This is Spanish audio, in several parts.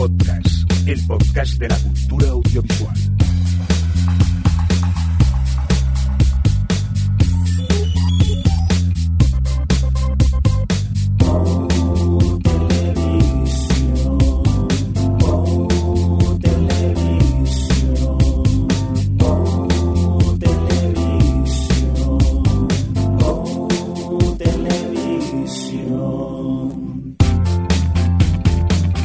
Podcast, el podcast de la cultura audiovisual.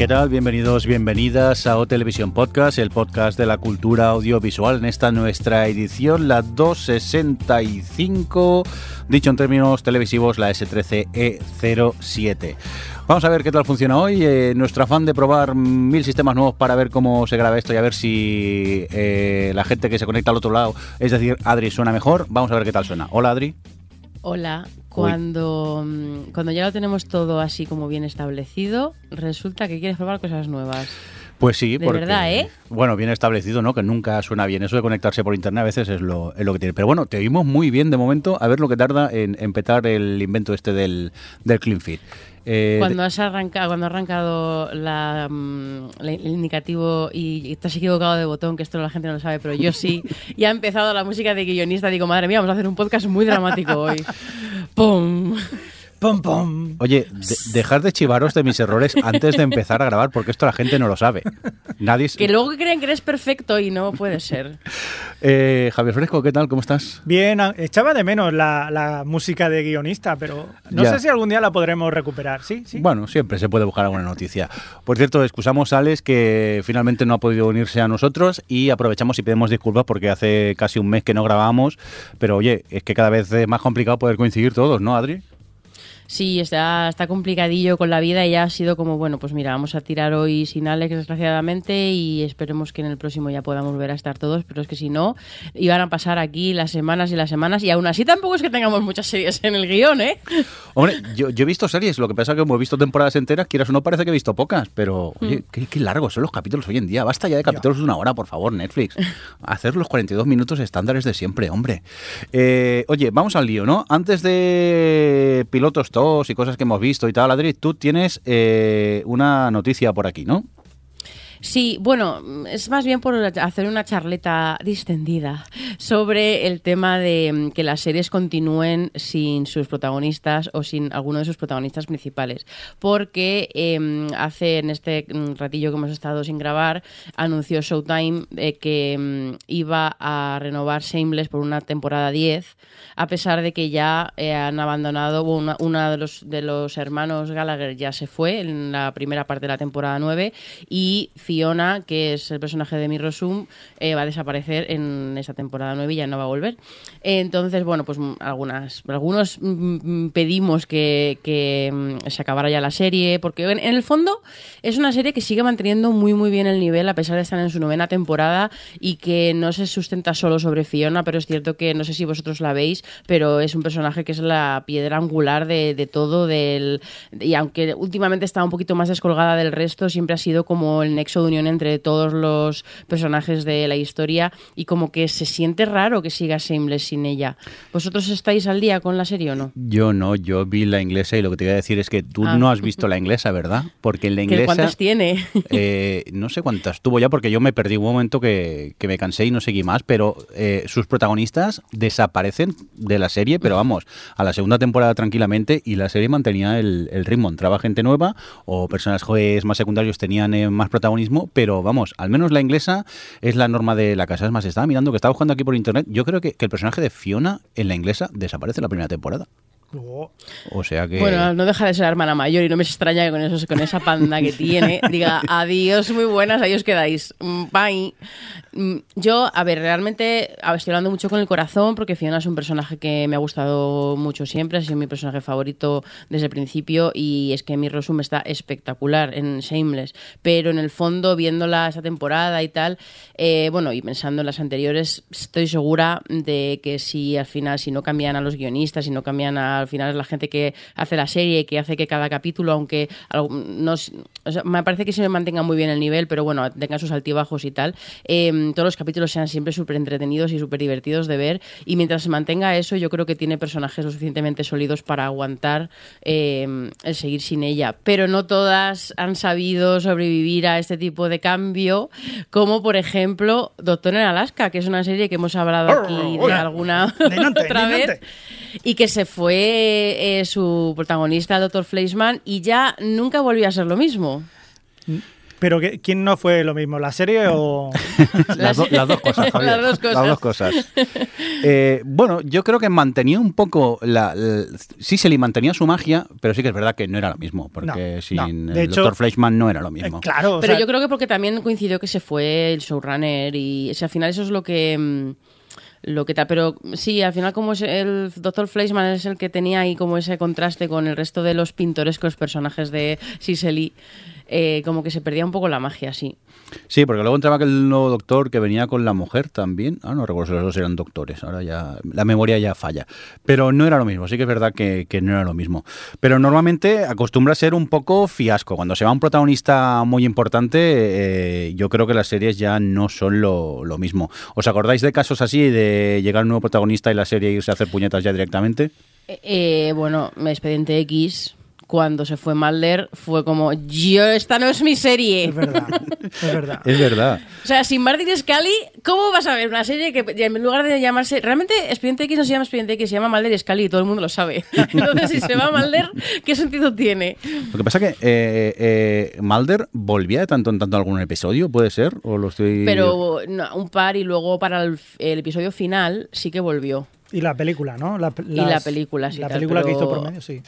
Bienvenidos, bienvenidas a O Televisión Podcast, el podcast de la cultura audiovisual. En esta nuestra edición, la 265, dicho en términos televisivos, la S13E07. Vamos a ver qué tal funciona hoy. Eh, nuestro afán de probar mil sistemas nuevos para ver cómo se graba esto y a ver si eh, la gente que se conecta al otro lado, es decir, Adri, suena mejor. Vamos a ver qué tal suena. Hola, Adri. Hola, cuando, mm, cuando ya lo tenemos todo así como bien establecido, resulta que quieres probar cosas nuevas. Pues sí, De porque, verdad, ¿eh? Bueno, bien establecido, ¿no? Que nunca suena bien. Eso de conectarse por internet a veces es lo, es lo que tiene. Pero bueno, te oímos muy bien de momento. A ver lo que tarda en, petar el invento este del, del Clean Feed. Eh, Cuando has arrancado, cuando ha arrancado la, mm, la- el indicativo y, y te has equivocado de botón, que esto la gente no lo sabe, pero yo sí, y ha empezado la música de guionista, digo, madre mía, vamos a hacer un podcast muy dramático hoy. ¡Pum! Pom, pom. Oye, de- dejar de chivaros de mis errores antes de empezar a grabar, porque esto la gente no lo sabe. Nadie. Que luego creen que eres perfecto y no puede ser. Eh, Javier Fresco, ¿qué tal? ¿Cómo estás? Bien, a- echaba de menos la, la música de guionista, pero no Ya. sé si algún día la podremos recuperar. ¿Sí? ¿Sí? Bueno, siempre se puede buscar alguna noticia. Por cierto, excusamos a Alex que finalmente no ha podido unirse a nosotros y aprovechamos y pedimos disculpas porque hace casi un mes que no grabábamos, pero oye, es que cada vez es más complicado poder coincidir todos, ¿no, Adri? Sí, está, está complicadillo con la vida y ya ha sido como, bueno, pues mira, vamos a tirar hoy sin Alex, desgraciadamente, y esperemos que en el próximo ya podamos volver a estar todos, pero es que si no, iban a pasar aquí las semanas y las semanas, y aún así tampoco es que tengamos muchas series en el guion, ¿eh? Hombre, yo, yo he visto series, lo que pasa es que como he visto temporadas enteras, quieras o no, parece que he visto pocas, pero oye, qué, qué largos son los capítulos hoy en día. Basta ya de capítulos de una hora, por favor, Netflix. Hacer los 42 minutos estándares de siempre, hombre. Eh, oye, vamos al lío, ¿no? Antes de pilotos tos y cosas que hemos visto y tal, Adri, tú tienes eh, una noticia por aquí, ¿no? Sí, bueno, es más bien por hacer una charleta distendida sobre el tema de mm, que las series continúen sin sus protagonistas o sin alguno de sus protagonistas principales. Porque eh, hace en este mm, ratillo que hemos estado sin grabar, anunció Showtime eh, que mm, iba a renovar Shameless por una temporada 10, a pesar de que ya eh, han abandonado, bueno, una de, los, de los hermanos Gallagher ya se fue en la primera parte de la temporada 9 y Fiona, que es el personaje de Mirror Zoom, eh, va a desaparecer en esa temporada 9 y ya no va a volver. Entonces, bueno, pues mm, algunas, algunos mm, mm, pedimos que, se acabara ya la serie, porque en, en el fondo es una serie que sigue manteniendo muy muy bien el nivel a pesar de estar en su novena temporada y que no se sustenta solo sobre Fiona, pero es cierto que no sé si vosotros la veis, pero es un personaje que es la piedra angular de, de todo, del, y aunque últimamente está un poquito más descolgada del resto, siempre ha sido como el nexo de unión entre todos los personajes de la historia y como que se siente raro que siga Shameless sin ella. ¿Vosotros estáis al día con la serie o no? Yo no, yo vi la inglesa y lo que te iba a decir es que tú Ah. no has visto la inglesa, ¿verdad? Porque en la ¿Que inglesa... ¿Cuántas tiene? Eh, no sé cuántas tuvo ya porque yo me perdí un momento que, que me cansé y no seguí más, pero eh, sus protagonistas desaparecen de la serie, pero vamos, a la segunda temporada tranquilamente y la serie mantenía el, el ritmo. Entraba gente nueva o personajes más secundarios tenían eh, más pero vamos, al menos la inglesa es la norma de la casa. Es más, estaba mirando que estaba buscando aquí por internet, yo creo que, que el personaje de Fiona en la inglesa desaparece en la primera temporada. Oh, O sea que... Bueno, no deja de ser hermana mayor y no me extraña que con, esos, con esa panda que tiene diga adiós, muy buenas, ahí os quedáis. Mm, Bye. Mm, Yo, a ver, realmente a ver, estoy hablando mucho con el corazón porque Fiona es un personaje que me ha gustado mucho siempre, ha sido mi personaje favorito desde el principio y es que mi Rosum está espectacular en Shameless, pero en el fondo, viéndola esa temporada y tal, eh, bueno, y pensando en las anteriores, estoy segura de que si al final, si no cambian a los guionistas, si no cambian a al final es la gente que hace la serie, que hace que cada capítulo, aunque no, o sea, me parece que se mantenga muy bien el nivel, pero bueno, tenga sus altibajos y tal, em, todos los capítulos sean siempre súper entretenidos y súper divertidos de ver. Y mientras se mantenga eso, yo creo que tiene personajes lo suficientemente sólidos para aguantar em, el seguir sin ella. Pero no todas han sabido sobrevivir a este tipo de cambio, como por ejemplo Doctor en Alaska, que es una serie que hemos hablado aquí de alguna otra vez. Y que se fue eh, su protagonista, el Dr. Fleischman, y ya nunca volvió a ser lo mismo. Pero ¿quién no fue lo mismo? ¿La serie o...? las, dos cosas, Javier. Las dos cosas. Eh, bueno, yo creo que mantenía un poco... La, sí, se le mantenía su magia, pero sí que es verdad que no era lo mismo, porque sin el Dr. Fleischman no era lo mismo. Eh, claro. Pero yo creo que porque también coincidió que se fue el showrunner y al final eso es lo que... Lo que tal. Pero sí, al final como es el Dr. Fleischman es el que tenía ahí como ese contraste con el resto de los pintorescos personajes de Siseli, eh, como que se perdía un poco la magia, sí. Sí, porque luego entraba aquel nuevo doctor que venía con la mujer también. Ah, no recuerdo si los dos eran doctores. Ahora ya la memoria ya falla. Pero no era lo mismo. Sí que es verdad que, no era lo mismo. Pero normalmente acostumbra a ser un poco fiasco. Cuando se va un protagonista muy importante, eh, yo creo que las series ya no son lo, mismo. ¿Os acordáis de casos así de llegar un nuevo protagonista y la serie irse a hacer puñetas ya directamente? Eh, eh bueno, Expediente X cuando se fue Mulder fue como, yo, esta no es mi serie. Es verdad, es verdad. es verdad. O sea, sin Martin Scully, ¿cómo vas a ver una serie que en lugar de llamarse... Realmente Expediente X no se llama Expediente X, se llama Mulder y Scully y todo el mundo lo sabe. Entonces, si se va Mulder, ¿qué sentido tiene? Lo que pasa que eh, eh, Mulder volvía de tanto en tanto a algún episodio, ¿puede ser? ¿O lo estoy...? Pero un par y luego para el, episodio final sí que volvió. Y la película, ¿no? La, y la película, sí. La película que hizo por medio, sí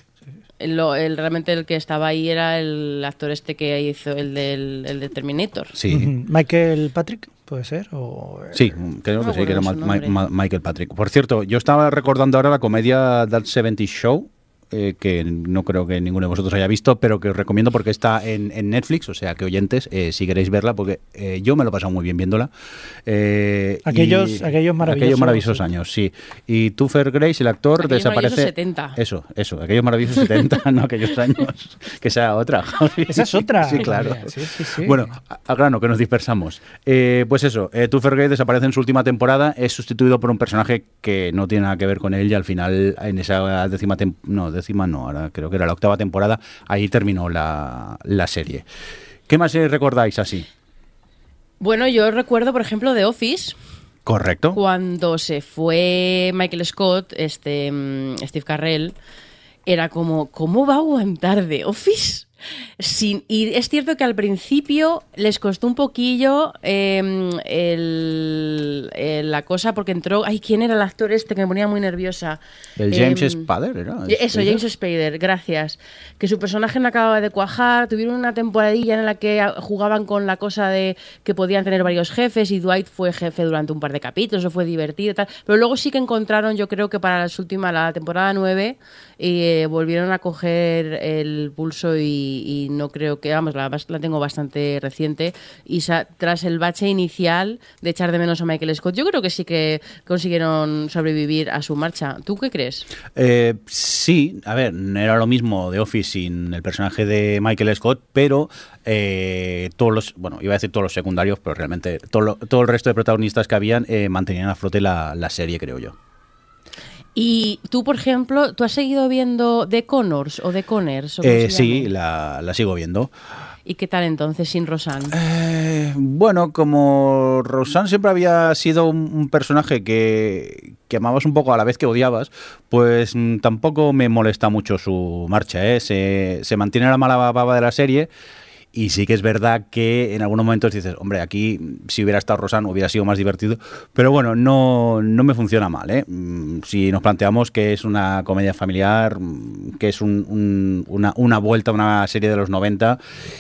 el, realmente el que estaba ahí era el actor este que hizo el del, el de Terminator. Sí. Michael Patrick, puede ser. O... Sí, creo que sí, que era Michael Patrick. Por cierto, yo estaba recordando ahora la comedia That 70 Show, eh, que no creo que ninguno de vosotros haya visto, pero que os recomiendo porque está en, Netflix, o sea que oyentes, eh, si queréis verla, porque eh, yo me lo he pasado muy bien viéndola. aquellos, aquellos maravillosos. Aquellos maravillosos años, sí. Y Tuffer Grace, el actor, aquellos desaparece. 70. Eso, eso, aquellos maravillosos 70, no aquellos años. Que sea otra. Esa es otra. Sí, claro. Bueno, al grano, que nos dispersamos. pues eso, Tuffer Grace desaparece en su última temporada, es sustituido por un personaje que no tiene nada que ver con él y al final, en esa décima temporada. No, décima no, ahora creo que era la octava temporada, ahí terminó la, serie. ¿Qué más recordáis así? Bueno, yo recuerdo, por ejemplo, de Office. Correcto. Cuando se fue Michael Scott, este mm, Steve Carrell, era como, ¿cómo va a aguantar de Office? Sin, y es cierto que al principio les costó un poquillo em, la cosa porque entró. Ay, ¿quién era el actor este que me ponía muy nerviosa? El James em, Spader, ¿era? Eso, James Spader, gracias. Que su personaje no acababa de cuajar. Tuvieron una temporadilla en la que jugaban con la cosa de que podían tener varios jefes y Dwight fue jefe durante un par de capítulos, eso fue divertido y tal. Pero luego sí que encontraron, yo creo que para las últimas, la temporada 9, y eh, volvieron a coger el pulso y, no creo que, vamos, la, la tengo bastante reciente y tras el bache inicial de echar de menos a Michael Scott, yo creo que sí que consiguieron sobrevivir a su marcha. ¿Tú qué crees? Eh, sí, a ver, no era lo mismo de Office sin el personaje de Michael Scott, pero eh, todos los, bueno, iba a decir todos los secundarios, pero realmente todo, todo el resto de protagonistas que habían mantenían a flote la serie, creo yo. Y tú, por ejemplo, ¿tú has seguido viendo The Connors o The Connors? Eh, sí, la, sigo viendo. ¿Y qué tal entonces sin Rosanne? Eh, bueno, como Rosanne siempre había sido un, personaje que, que, amabas un poco a la vez que odiabas, pues mm, tampoco me molesta mucho su marcha. ¿eh? Se, se mantiene la mala baba de la serie y sí que es verdad que en algunos momentos dices, hombre, aquí si hubiera estado Rosan hubiera sido más divertido. Pero bueno, no, no me funciona mal. ¿eh? Mm, si nos planteamos que es una comedia familiar, mm, que es una, una, vuelta a una serie de los 90.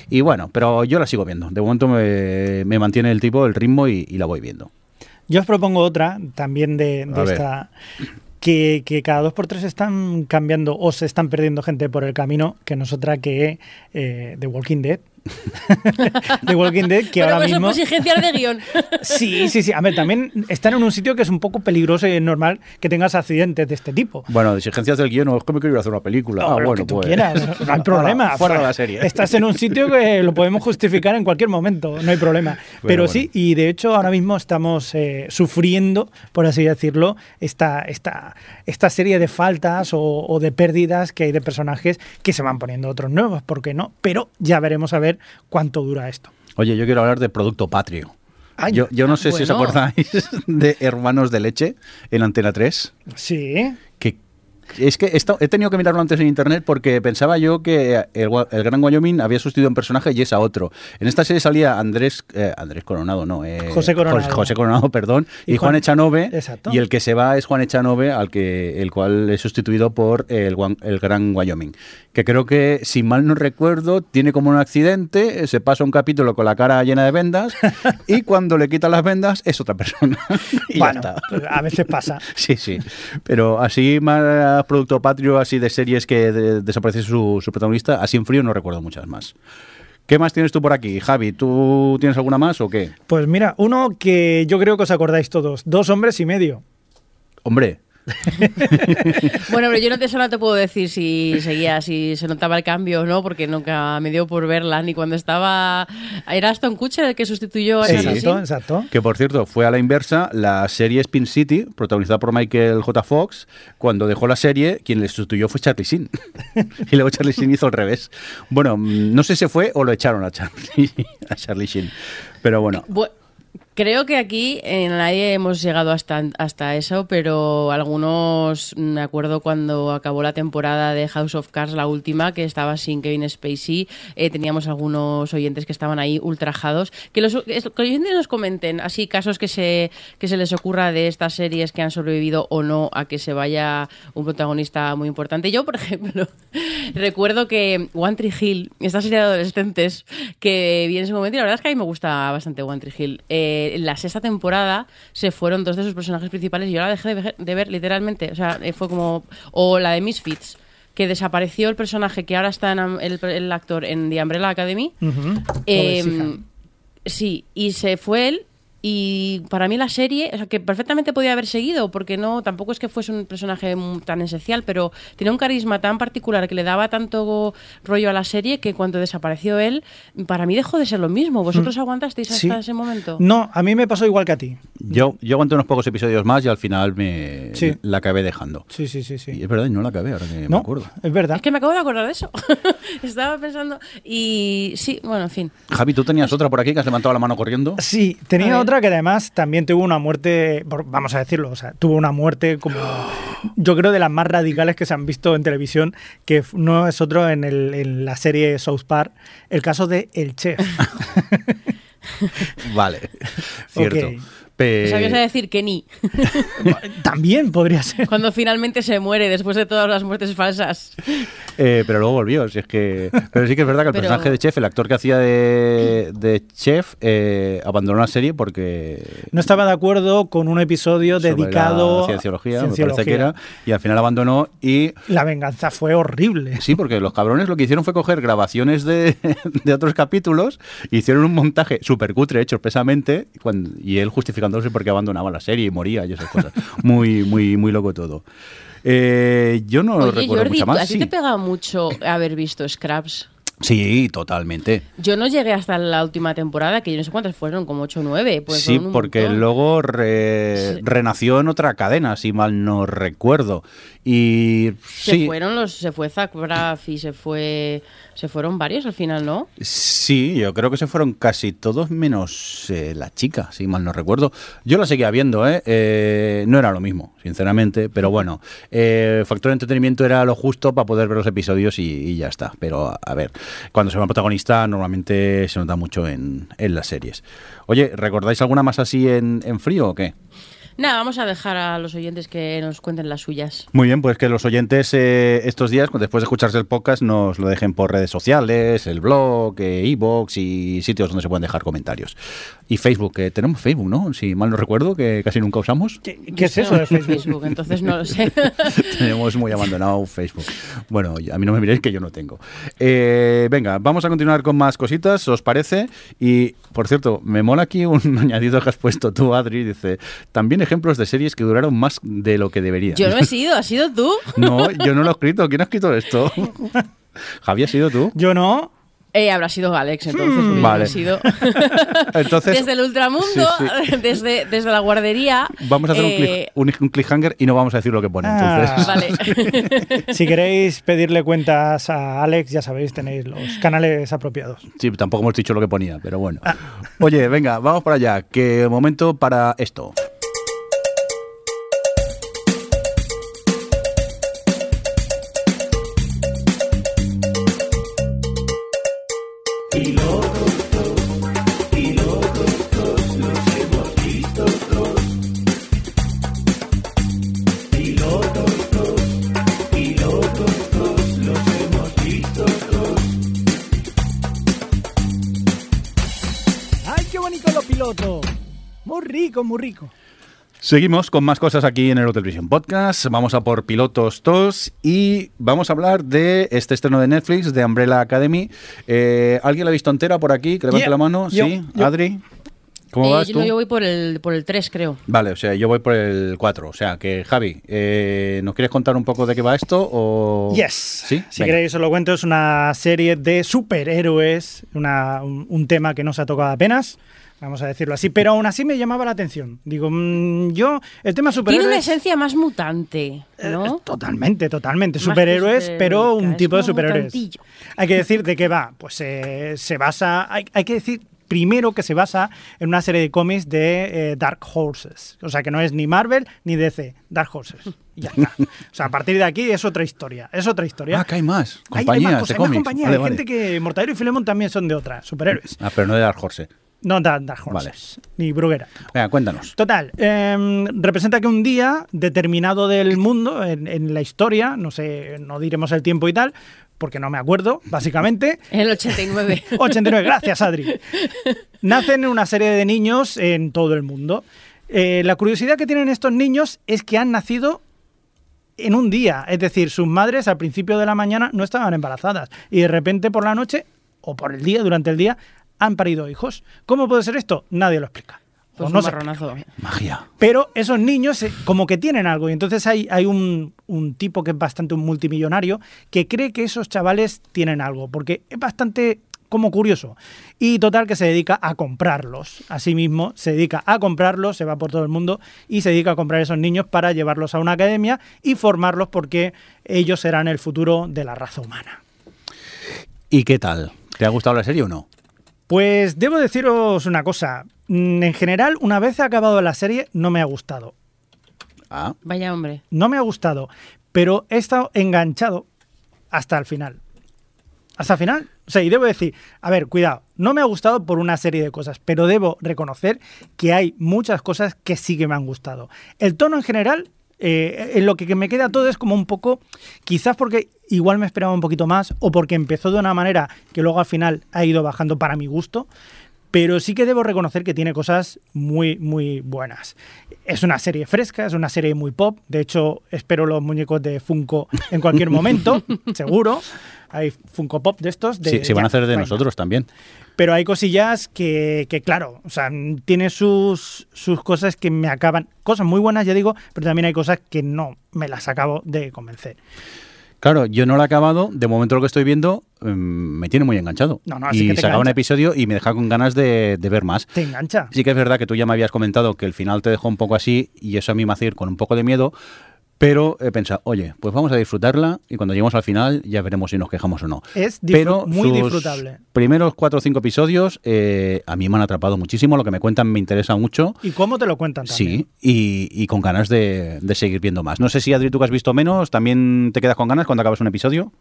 Y bueno, pero yo la sigo viendo. De momento me, mantiene el tipo, el ritmo y, la voy viendo. Yo os propongo otra también de, esta. Que, que, cada dos por tres están cambiando o se están perdiendo gente por el camino, que no es otra que eh, The Walking Dead The Walking Dead, que Pero ahora pues son mismo... exigencias de guion. Sí, sí, sí. A ver, también están en un sitio que es un poco peligroso y es normal que tengas accidentes de este tipo. Bueno, de exigencias del guion, no, es que quiero ir a hacer una película. No, ah, lo bueno, que tú pues. quieras, no hay problema. Fuera de la serie. Estás en un sitio que lo podemos justificar en cualquier momento, no hay problema. Pero bueno. sí, y de hecho ahora mismo estamos eh, sufriendo, por así decirlo, esta, esta, esta serie de faltas o, o de pérdidas que hay de personajes que se van poniendo otros nuevos, ¿por qué no? Pero ya veremos a ver cuánto dura esto. Oye, yo quiero hablar de Producto Patrio. Ay, yo, yo no sé si os acordáis de Hermanos de Leche en Antena 3. Sí, es que esto- he tenido que mirarlo antes en internet porque pensaba yo que el, Gran Wyoming había sustituido un personaje y es a otro. En esta serie salía Andrés eh, Andrés Coronado, no. eh, José Coronado. José, José Coronado, perdón. Y Y, Juan, Juan- Echanove. Exacto. Y el que se va es Juan Echanove, al que, el cual es sustituido por el, Gran Wyoming. Que creo que, si mal no recuerdo, tiene como un accidente, se pasa un capítulo con la cara llena de vendas y cuando le quitan las vendas es otra persona. y bueno, ya está. pues a veces pasa. Sí, sí. Pero así más producto patrio, así de series que de- desaparece su, su protagonista, así en frío no recuerdo muchas más. ¿Qué más tienes tú por aquí, Javi? ¿Tú tienes alguna más o qué? Pues mira, uno que yo creo que os acordáis todos, dos hombres y medio. Hombre, Bueno, pero yo no te, eso no te puedo decir si seguía, si se notaba el cambio o no, porque nunca me dio por verla, ni cuando estaba... Era Aston Kutcher el que sustituyó a Sí. Charlie Exacto, exacto. que por cierto fue a la inversa la serie Spin City, protagonizada por Michael J. Fox. Cuando dejó la serie, quien le sustituyó fue Charlie Sheen. y luego Charlie Sheen hizo al revés. Bueno, mm, no sé si se fue o lo echaron a Charlie, a Charlie Sheen. Pero bueno, Bu- Creo que aquí en nadie hemos llegado hasta, hasta eso, pero algunos, me acuerdo cuando acabó la temporada de House of Cards, la última, que estaba sin Kevin Spacey, eh, teníamos algunos oyentes que estaban ahí ultrajados. Que los, que oyentes nos comenten así casos que se, que se les ocurra de estas series que han sobrevivido o no a que se vaya un protagonista muy importante. Yo, por ejemplo, recuerdo que One Tree Hill, esta serie de adolescentes que vi en ese momento, y la verdad es que a mí me gusta bastante One Tree Hill. Eh, en la sexta temporada se fueron dos de sus personajes principales y yo la dejé de ver, de ver literalmente. O sea, eh, fue como. O la de Misfits. Que desapareció el personaje que ahora está en el, el actor en The Umbrella Academy. Eh, Pobrecita. sí, y se fue él. Y para mí la serie, o sea, que perfectamente podía haber seguido, porque no, tampoco es que fuese un personaje mm, tan esencial, pero tenía un carisma tan particular que le daba tanto rollo a la serie que cuando desapareció él, para mí dejó de ser lo mismo. ¿Vosotros aguantasteis hasta Sí. ese momento? No, a mí me pasó igual que a ti. yo, yo aguanté unos pocos episodios más y al final me Sí. la acabé dejando. Sí, sí, sí, sí. Y es verdad, y no la acabé, ahora que me no, acuerdo. es verdad. Es que me acabo de acordar de eso. Estaba pensando. Y sí, bueno, en fin. Javi, ¿tú tenías otra por aquí que has levantado la mano corriendo? Sí, tenía ver. Otra que además también tuvo una muerte, vamos a decirlo, o sea, tuvo una muerte como yo creo de las más radicales que se han visto en televisión, que no es otro en, el- en la serie South Park, el caso de El Chef. Vale, cierto. Pe- Sabías decir que ni. también podría ser. Cuando finalmente se muere después de todas las muertes falsas. Eh, pero luego volvió, si es que... Pero sí que es verdad que el Pero- personaje de Chef, el actor que hacía de, de Chef, eh, abandonó la serie porque... No estaba de acuerdo con un episodio sobre dedicado la cienciología, me cienciología. parece que era, y al final abandonó y... La venganza fue horrible. Sí, porque los cabrones lo que hicieron fue coger grabaciones de, de otros capítulos, hicieron un montaje súper cutre hecho expresamente, y él porque abandonaba la serie y moría y esas cosas. Muy, muy, muy loco todo. Eh, yo no Oye, recuerdo Jordi, mucha más. ¿a ti sí. te pega mucho haber visto Scraps? Sí, totalmente. Yo no llegué hasta la última temporada, que yo no sé cuántas fueron, como 8 o 9. Pues sí, un porque montón. luego re- Sí. renació en otra cadena, si mal no recuerdo. Y Se sí, fueron los, se fue Zach Braff y se fue, se fueron varios al final, ¿no? Sí, yo creo que se fueron casi todos menos eh, la chica, si mal no recuerdo. Yo la seguía viendo, ¿eh? Eh, no era lo mismo, sinceramente, pero bueno, eh, factor de entretenimiento era lo justo para poder ver los episodios y, ya está. Pero a, ver, cuando se va protagonista normalmente se nota mucho en, en las series. Oye, ¿recordáis alguna más así en, en frío o qué? Nada, vamos a dejar a los oyentes que nos cuenten las suyas. Muy bien, pues que los oyentes eh, estos días, después de escucharse el podcast, nos lo dejen por redes sociales, el blog, e-box y sitios donde se pueden dejar comentarios. Y Facebook, que tenemos Facebook, ¿no? Si mal no recuerdo, que casi nunca usamos. ¿Qué, qué es eso de Facebook? Entonces no lo sé. tenemos muy abandonado Facebook. Bueno, a mí no me miréis que yo no tengo. Eh, venga, vamos a continuar con más cositas, ¿os parece? Y, por cierto, me mola aquí un añadido que has puesto tú, Adri, dice, también ejemplos de series que duraron más de lo que deberían. Yo no he sido, ¿has sido tú? No, yo no lo he escrito. ¿Quién ha escrito esto? Javi, ¿has sido tú? Yo no. Eh, habrá sido Alex, entonces. yo Vale. sido Entonces, desde el ultramundo, Sí, Desde, desde la guardería. vamos a hacer un, eh, click- un, cliffhanger y no vamos a decir lo que pone. Ah. Entonces, Vale. Si queréis pedirle cuentas a Alex, ya sabéis, tenéis los canales apropiados. sí, tampoco hemos dicho lo que ponía, pero bueno. Oye, venga, vamos para allá. Que momento para esto. Rico, muy rico. Seguimos con más cosas aquí en el Hotel Vision Podcast. Vamos a por Pilotos 2 y vamos a hablar de este estreno de Netflix, de Umbrella Academy. Eh, ¿Alguien la ha visto entera por aquí? Que levante Yeah, la mano. yo, sí, yo. Adri. ¿Cómo Eh, vas yo, tú? no, yo voy por el, por el 3, creo. Vale, o sea, yo voy por el 4. O sea, que Javi, eh, ¿nos quieres contar un poco de qué va esto? O... Yes. ¿Sí? Si Venga. queréis os lo cuento, es una serie de superhéroes, una- un, un tema que no se ha tocado apenas, vamos a decirlo así, pero aún así me llamaba la atención. Digo, mm, yo, el tema Tiene superhéroes... una esencia más mutante, Eh, ¿no? Totalmente, totalmente. Más Superhéroes, pero un es tipo de superhéroes. mutantillo. Hay que decir de qué va. Pues eh, se basa. Hay, hay que decir primero que se basa en una serie de cómics de eh, Dark Horses. O sea que no es ni Marvel ni DC. Dark Horses. Ya está. O sea, a partir de aquí es otra historia. Es otra historia. Ah, que hay más. Hay- hay Compañías más cosas, de hay más cómics. compañías. Vale, hay vale. gente que Mortadelo y Filemón también son de otras, superhéroes. Ah, pero no de Dark Horse. No da- Dark Horses. Ni Bruguera. Venga, cuéntanos. Total, em, representa que un día determinado del mundo, en, en la historia, no sé, no diremos el tiempo y tal, porque no me acuerdo, básicamente. En el 89. 89, gracias Adri. Nacen una serie de niños en todo el mundo. Eh, la curiosidad que tienen estos niños es que han nacido en un día, es decir, sus madres al principio de la mañana no estaban embarazadas y de repente por la noche o por el día, durante el día, han parido hijos. ¿Cómo puede ser esto? Nadie lo explica. O Pues no un se marronazo. Magia. pero esos niños eh, como que tienen algo. Y entonces hay, hay un, un tipo que es bastante un multimillonario que cree que esos chavales tienen algo. Porque es bastante como curioso. Y total que se dedica a comprarlos. Asimismo, se dedica a comprarlos, se va por todo el mundo y se dedica a comprar esos niños para llevarlos a una academia y formarlos porque ellos serán el futuro de la raza humana. ¿Y qué tal? ¿Te ha gustado la serie o no? Pues debo deciros una cosa. Mm, En general, una vez acabado la serie, no me ha gustado. Ah, Vaya hombre. no me ha gustado, pero he estado enganchado hasta el final. Hasta el final. O sea, y debo decir, a ver, cuidado, no me ha gustado por una serie de cosas, pero debo reconocer que hay muchas cosas que sí que me han gustado. El tono en general, eh, en lo que me queda todo es como un poco, quizás porque igual me esperaba un poquito más, o porque empezó de una manera que luego al final ha ido bajando para mi gusto, pero sí que debo reconocer que tiene cosas muy, muy buenas. Es una serie fresca, es una serie muy pop. De hecho, espero los muñecos de Funko en cualquier momento, seguro. Hay Funko Pop de estos. De, sí, sí van a hacer de vaina. nosotros también. Pero hay cosillas que, que, claro, o sea, tiene sus, sus cosas que me acaban. Cosas muy buenas, ya digo, pero también hay cosas que no me las acabo de convencer. Claro, yo no lo he acabado. De momento lo que estoy viendo mm, me tiene muy enganchado. No, no, así y que te un episodio y me deja con ganas de, de ver más. Te engancha. Sí que es verdad que tú ya me habías comentado que el final te dejó un poco así y eso a mí me hace ir con un poco de miedo, pero he pensado, oye, pues vamos a disfrutarla y cuando lleguemos al final ya veremos si nos quejamos o no. Es pero muy sus disfrutable. Primeros cuatro o cinco episodios eh, a mí me han atrapado muchísimo, lo que me cuentan me interesa mucho. ¿Y cómo te lo cuentan también? Sí, y, y con ganas de, de seguir viendo más. No sé si Adri, tú que has visto menos, ¿también te quedas con ganas cuando acabas un episodio?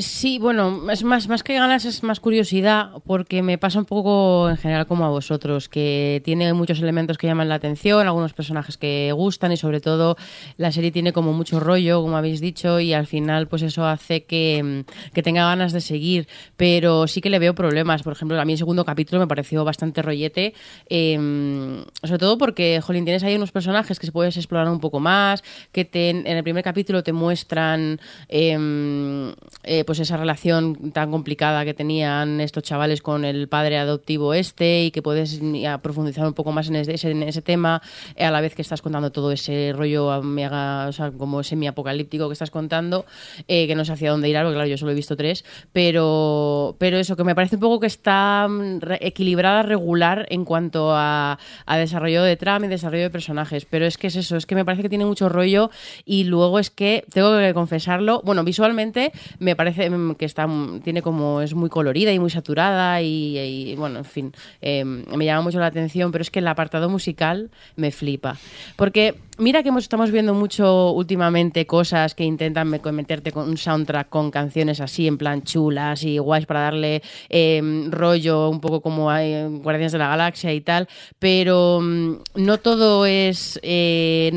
Sí, bueno, es más, más que ganas, es más curiosidad, porque me pasa un poco en general como a vosotros, que tiene muchos elementos que llaman la atención, algunos personajes que gustan y sobre todo la serie tiene como mucho rollo, como habéis dicho, y al final pues eso hace que, que tenga ganas de seguir, pero sí que le veo problemas. Por ejemplo, a mí el segundo capítulo me pareció bastante rollete, eh, sobre todo porque, jolín, tienes ahí unos personajes que se puedes explorar un poco más, que en el primer capítulo te muestran... Eh, eh, pues esa relación tan complicada que tenían estos chavales con el padre adoptivo este y que puedes ya profundizar un poco más en ese, en ese tema eh, a la vez que estás contando todo ese rollo mega, o sea, como semi-apocalíptico que estás contando, eh, que no sé hacia dónde irá, porque claro, yo solo he visto tres, pero, pero eso, que me parece un poco que está mm, equilibrada, regular en cuanto a, a desarrollo de trama y desarrollo de personajes, pero es que es eso, es que me parece que tiene mucho rollo y luego es que, tengo que confesarlo, bueno, visualmente me parece que está tiene como es muy colorida y muy saturada y, bueno en fin eh, me llama mucho la atención pero es que el apartado musical me flipa. Porque mira que hemos, estamos viendo mucho últimamente cosas que intentan me- meterte con un soundtrack con canciones así en plan chulas y guays para darle eh, rollo un poco como hay en Guardianes de la Galaxia y tal pero mm, no todo es eh,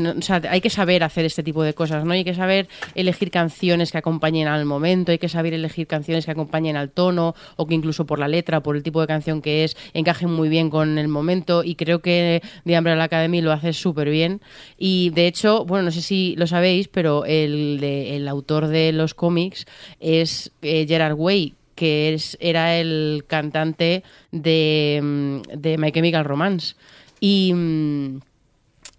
hay que saber hacer este tipo de cosas no hay que saber elegir canciones que acompañen al momento que saber elegir canciones que acompañen al tono o que incluso por la letra por el tipo de canción que es encajen muy bien con el momento y creo que The Umbrella Academy lo hace súper bien. Y de hecho bueno no sé si lo sabéis pero el, de- el autor de los cómics es eh, Gerard Way que es, era el cantante de, mm, de My Chemical Romance. Y mm,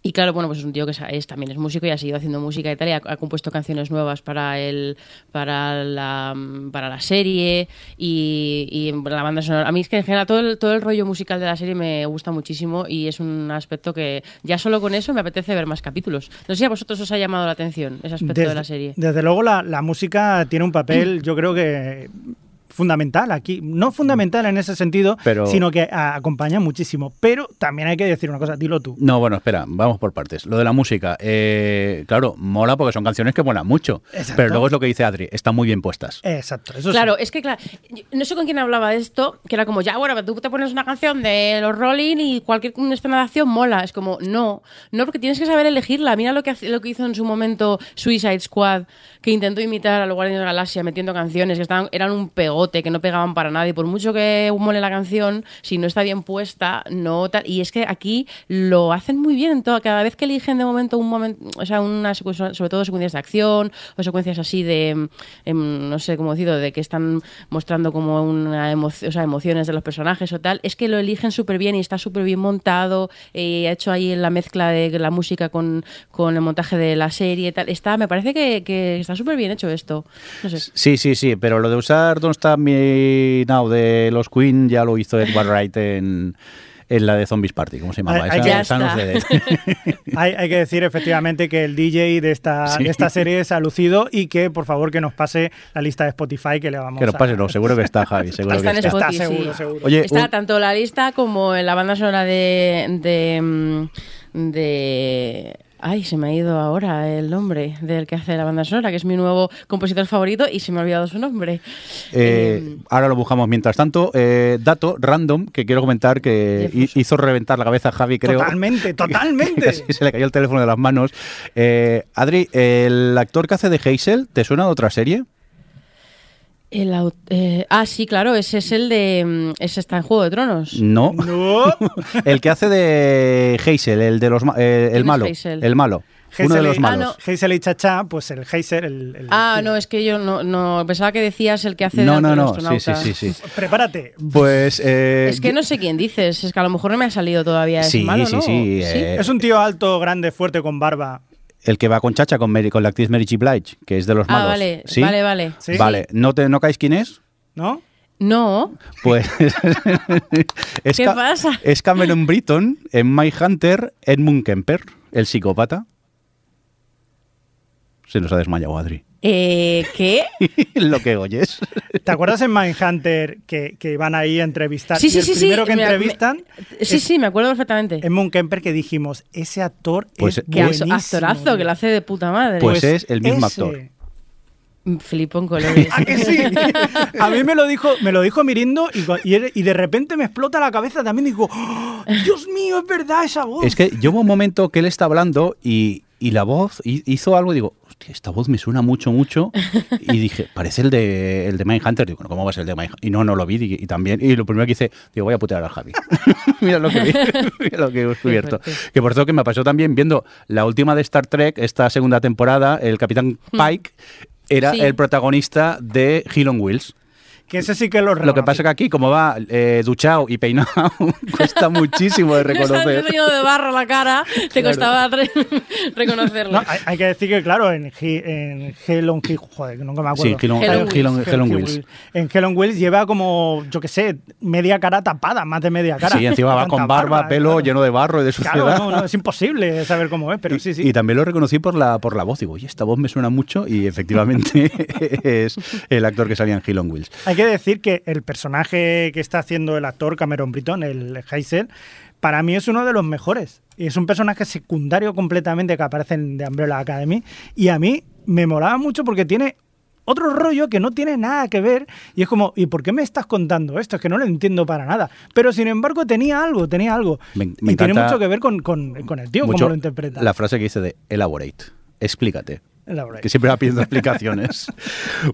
y claro, bueno, pues es un tío que es, también es músico y ha seguido haciendo música y tal, y ha, ha compuesto canciones nuevas para el para la, para la serie y, y la banda sonora. A mí es que en general todo el, todo el rollo musical de la serie me gusta muchísimo y es un aspecto que ya solo con eso me apetece ver más capítulos. No sé si a vosotros os ha llamado la atención ese aspecto de la serie. Desde luego la, la música tiene un papel, yo creo que fundamental aquí. No fundamental en ese sentido, Pero- sino que a- acompaña muchísimo. Pero también hay que decir una cosa, dilo tú. No, bueno, espera, vamos por partes. Lo de la música, eh, claro, mola porque son canciones que molan mucho. Exacto. Pero luego es lo que dice Adri, están muy bien puestas. Exacto, eso sí. Claro, es que claro, no sé con quién hablaba de esto, que era como, ya, bueno, tú te pones una canción de los Rolling y cualquier escena de acción mola. Es como, no, no, porque tienes que saber elegirla. Mira lo que, lo que hizo en su momento Suicide Squad, que intentó imitar a los Guardianes de la Galaxia metiendo canciones que estaban, eran un pegote, que no pegaban para nada. Y por mucho que mole la canción, si no está bien puesta, no tal. Y es que aquí lo hacen muy bien. Cada vez que eligen de momento un momento, o sea, una sobre todo secuencias de acción o secuencias así de, em, no sé cómo decirlo, de que están mostrando como una emoción, o sea, emociones de los personajes o tal, es que lo eligen súper bien y está súper bien montado. eh, ha hecho ahí la mezcla de la música con, con el montaje de la serie y tal. Está, me parece que, que está súper bien hecho esto. No sé. Sí, sí, sí, pero lo de usar Don't Stop Me Now de los Queen ya lo hizo Edward Wright en, en la de Zombies Party, ¿cómo se llamaba? Hay- Esa- que- Ya esa no está. sé de- Hay, hay que decir efectivamente que el DJ de esta, Sí. de esta serie se ha lucido y que por favor que nos pase la lista de Spotify que le vamos que nos a- pase, no, seguro que está, Javi, seguro Está que en está. Está Spotify, seguro, sí. seguro. Oye, Está un- tanto la lista como en la banda sonora de, de, de- Ay, se me ha ido ahora el nombre del que hace la banda sonora, que es mi nuevo compositor favorito y se me ha olvidado su nombre. Eh, Eh, ahora lo buscamos mientras tanto. Eh, dato random que quiero comentar que Jefferson. hizo reventar la cabeza a Javi, creo. Totalmente, totalmente. Casi se le cayó el teléfono de las manos. Eh, Adri, el actor que hace de Hazel, ¿te suena de otra serie? El eh, ah, sí, claro, ese es el de... mm, Ese está en Juego de Tronos. No. No. el que hace de Hazel, el de los ma- eh, ¿Quién el malo. El malo. Uno de los y- malos. Ah, Hazel y Chacha, pues el Hazel, el, el- Ah, no, es que yo no, no pensaba que decías el que hace No, de no, no. Sí, sí, sí, sí. Prepárate. Pues. eh, Es que no sé quién dices, es que a lo mejor no me ha salido todavía ese Sí, malo, sí, ¿no? sí, eh, Es un tío alto, grande, fuerte, con barba. El que va con Chacha, con, Mary- con la actriz Mary J. Blige, que es de los Ah, malos. vale, ¿Sí? vale, vale. Sí. Vale, ¿no, te, ¿no caes quién es? ¿No? No, Pues. es ¿Qué pasa? Es Cameron Britton en My Hunter, Edmund Kemper, el psicópata. Se nos ha desmayado Adri. Eh, ¿qué? Lo que oyes. ¿Te acuerdas en Mindhunter que, que van ahí a entrevistar? Sí, y sí, el sí, sí. primero que me- entrevistan me- sí, es sí, me acuerdo perfectamente. Edmund Kemper que dijimos, ese actor Pues- es Que buenísimo. actorazo, que lo hace de puta madre. Pues es el mismo ese. actor. Flipo en colores. ¿A que sí? A mí me lo dijo, me lo dijo Mirindo y, co- y, y de repente me explota la cabeza también. Digo, ¡Oh, Dios mío, es verdad esa voz. Es que yo hubo un momento que él está hablando y, y la voz hi- hizo algo y digo, esta voz me suena mucho, mucho. Y dije, parece el de, el de Mindhunter. Digo, ¿cómo va a ser el de Mindhunter? Y no, no lo vi y, y también. Y lo primero que hice, digo, voy a putear al Javi. Mira lo que vi, mira lo que he descubierto. Que por cierto que me pasó también viendo la última de Star Trek, esta segunda temporada, el Capitán Pike era Sí. el protagonista de Hill on Wheels. Que ese sí que lo Lo que pasa que aquí, como va eh, duchado y peinado, cuesta muchísimo de reconocer. lleno de barro la cara, te Claro. costaba re- reconocerlo. No, hay, hay que decir que, claro, en, en Hell on He- joder, que nunca me acuerdo. Sí, eh. Wheels. En Hell on Wheels lleva como, yo qué sé, media cara tapada, más de media cara. Sí, encima va con barba, pelo claro. lleno de barro y de suciedad. Claro, no, no, es imposible saber cómo es, pero Y- sí, sí. Y, también lo reconocí por la, por la voz. Digo, oye, esta voz me suena mucho y efectivamente es el actor que salía en Hill on Wheels. Hay que decir que el personaje que está haciendo el actor Cameron Britton, el Heisel, para mí es uno de los mejores. Y es un personaje secundario completamente que aparece en The Umbrella Academy. Y a mí me molaba mucho porque tiene otro rollo que no tiene nada que ver. Y es como, ¿y por qué me estás contando esto? Es que no lo entiendo para nada. Pero sin embargo tenía algo, tenía algo. Me- me y tiene mucho que ver con, con- con el tío, cómo lo interpreta. La frase que dice de elaborate, explícate. Que siempre va pidiendo explicaciones.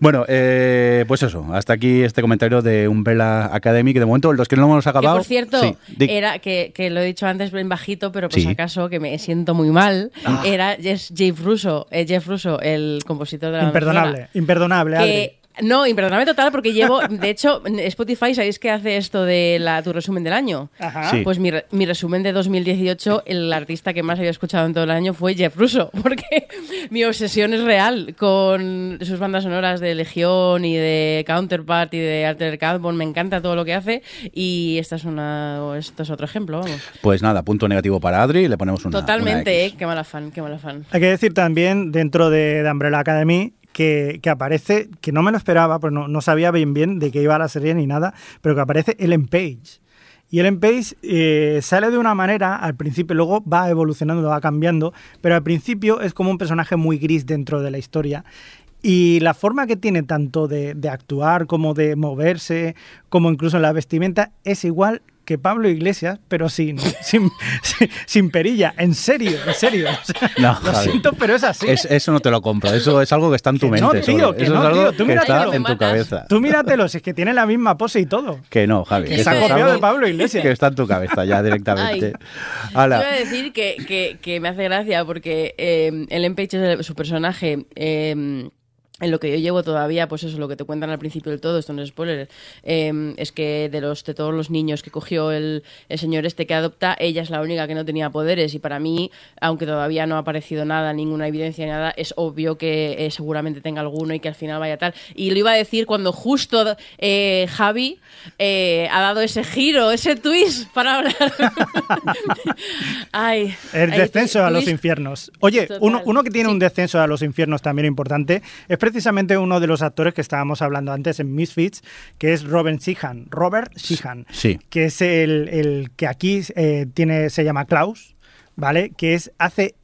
bueno, eh, pues eso, hasta aquí este comentario de Umbrella Academy, que de momento los que no lo hemos Que acabado... por cierto, sí, era que, que lo he dicho antes en bajito, pero por Sí. si acaso, que me siento muy mal, Ah. era Jeff, Jeff Russo, eh, Jeff Russo, el compositor de la Imperdonable, imperdonable, Adri. que no, imperdonable total, porque llevo, de hecho, Spotify, ¿sabéis que hace esto de la, tu resumen del año? Ajá. Sí. Pues mi, re- mi resumen de 2018, el artista que más había escuchado en todo el año fue Jeff Russo, porque mi obsesión es real con sus bandas sonoras de Legión y de Counterpart y de Alter Carbon. Me encanta todo lo que hace y esta es una, esto es otro ejemplo, vamos. Pues nada, punto negativo para Adri, le ponemos una Totalmente, una ¿eh? Qué mala fan, qué mala fan. Hay que decir también, dentro de, de Umbrella Academy, que, aparece, que no me lo esperaba, pues no, no sabía bien bien de qué iba la serie ni nada, pero que aparece Ellen Page. Y Ellen Page eh, sale de una manera, al principio, luego va evolucionando, va cambiando, pero al principio es como un personaje muy gris dentro de la historia. Y la forma que tiene tanto de, de actuar como de moverse, como incluso en la vestimenta, es igual que Pablo Iglesias, pero sin, sin, sin, sin perilla. En serio, en serio. O sea, No, lo Javi. siento, pero es así. Es- eso no te lo compro, eso es algo que está en tu Que mente. no, tío, solo. que eso no, es algo tío, tú que está míratelo. en tu cabeza. Tú míratelo, si es que tiene la misma pose y todo. Que no, Javi. Que se ha es copiado de Pablo Iglesias. Que está en tu cabeza ya directamente. Hala. Yo iba a decir que, que- que me hace gracia porque eh, Ellen Page es el- su personaje. eh, en lo que yo llevo todavía, pues eso, lo que te cuentan al principio del todo, esto no es spoiler, eh, es que de los de todos los niños que cogió el, el señor este que adopta, ella es la única que no tenía poderes y para mí, aunque todavía no ha aparecido nada, ninguna evidencia ni nada, es obvio que eh, seguramente tenga alguno y que al final vaya tal. Y lo iba a decir cuando justo eh, Javi eh, ha dado ese giro, ese twist para hablar. Ay, El descenso a los infiernos. Oye, uno, uno que tiene Sí. un descenso a los infiernos también importante es precisamente uno de los actores que estábamos hablando antes en Misfits, que es Robert Sheehan. Robert Sheehan. Sí. Que es el, el que aquí eh, tiene, se llama Klaus, ¿vale? Que es, hace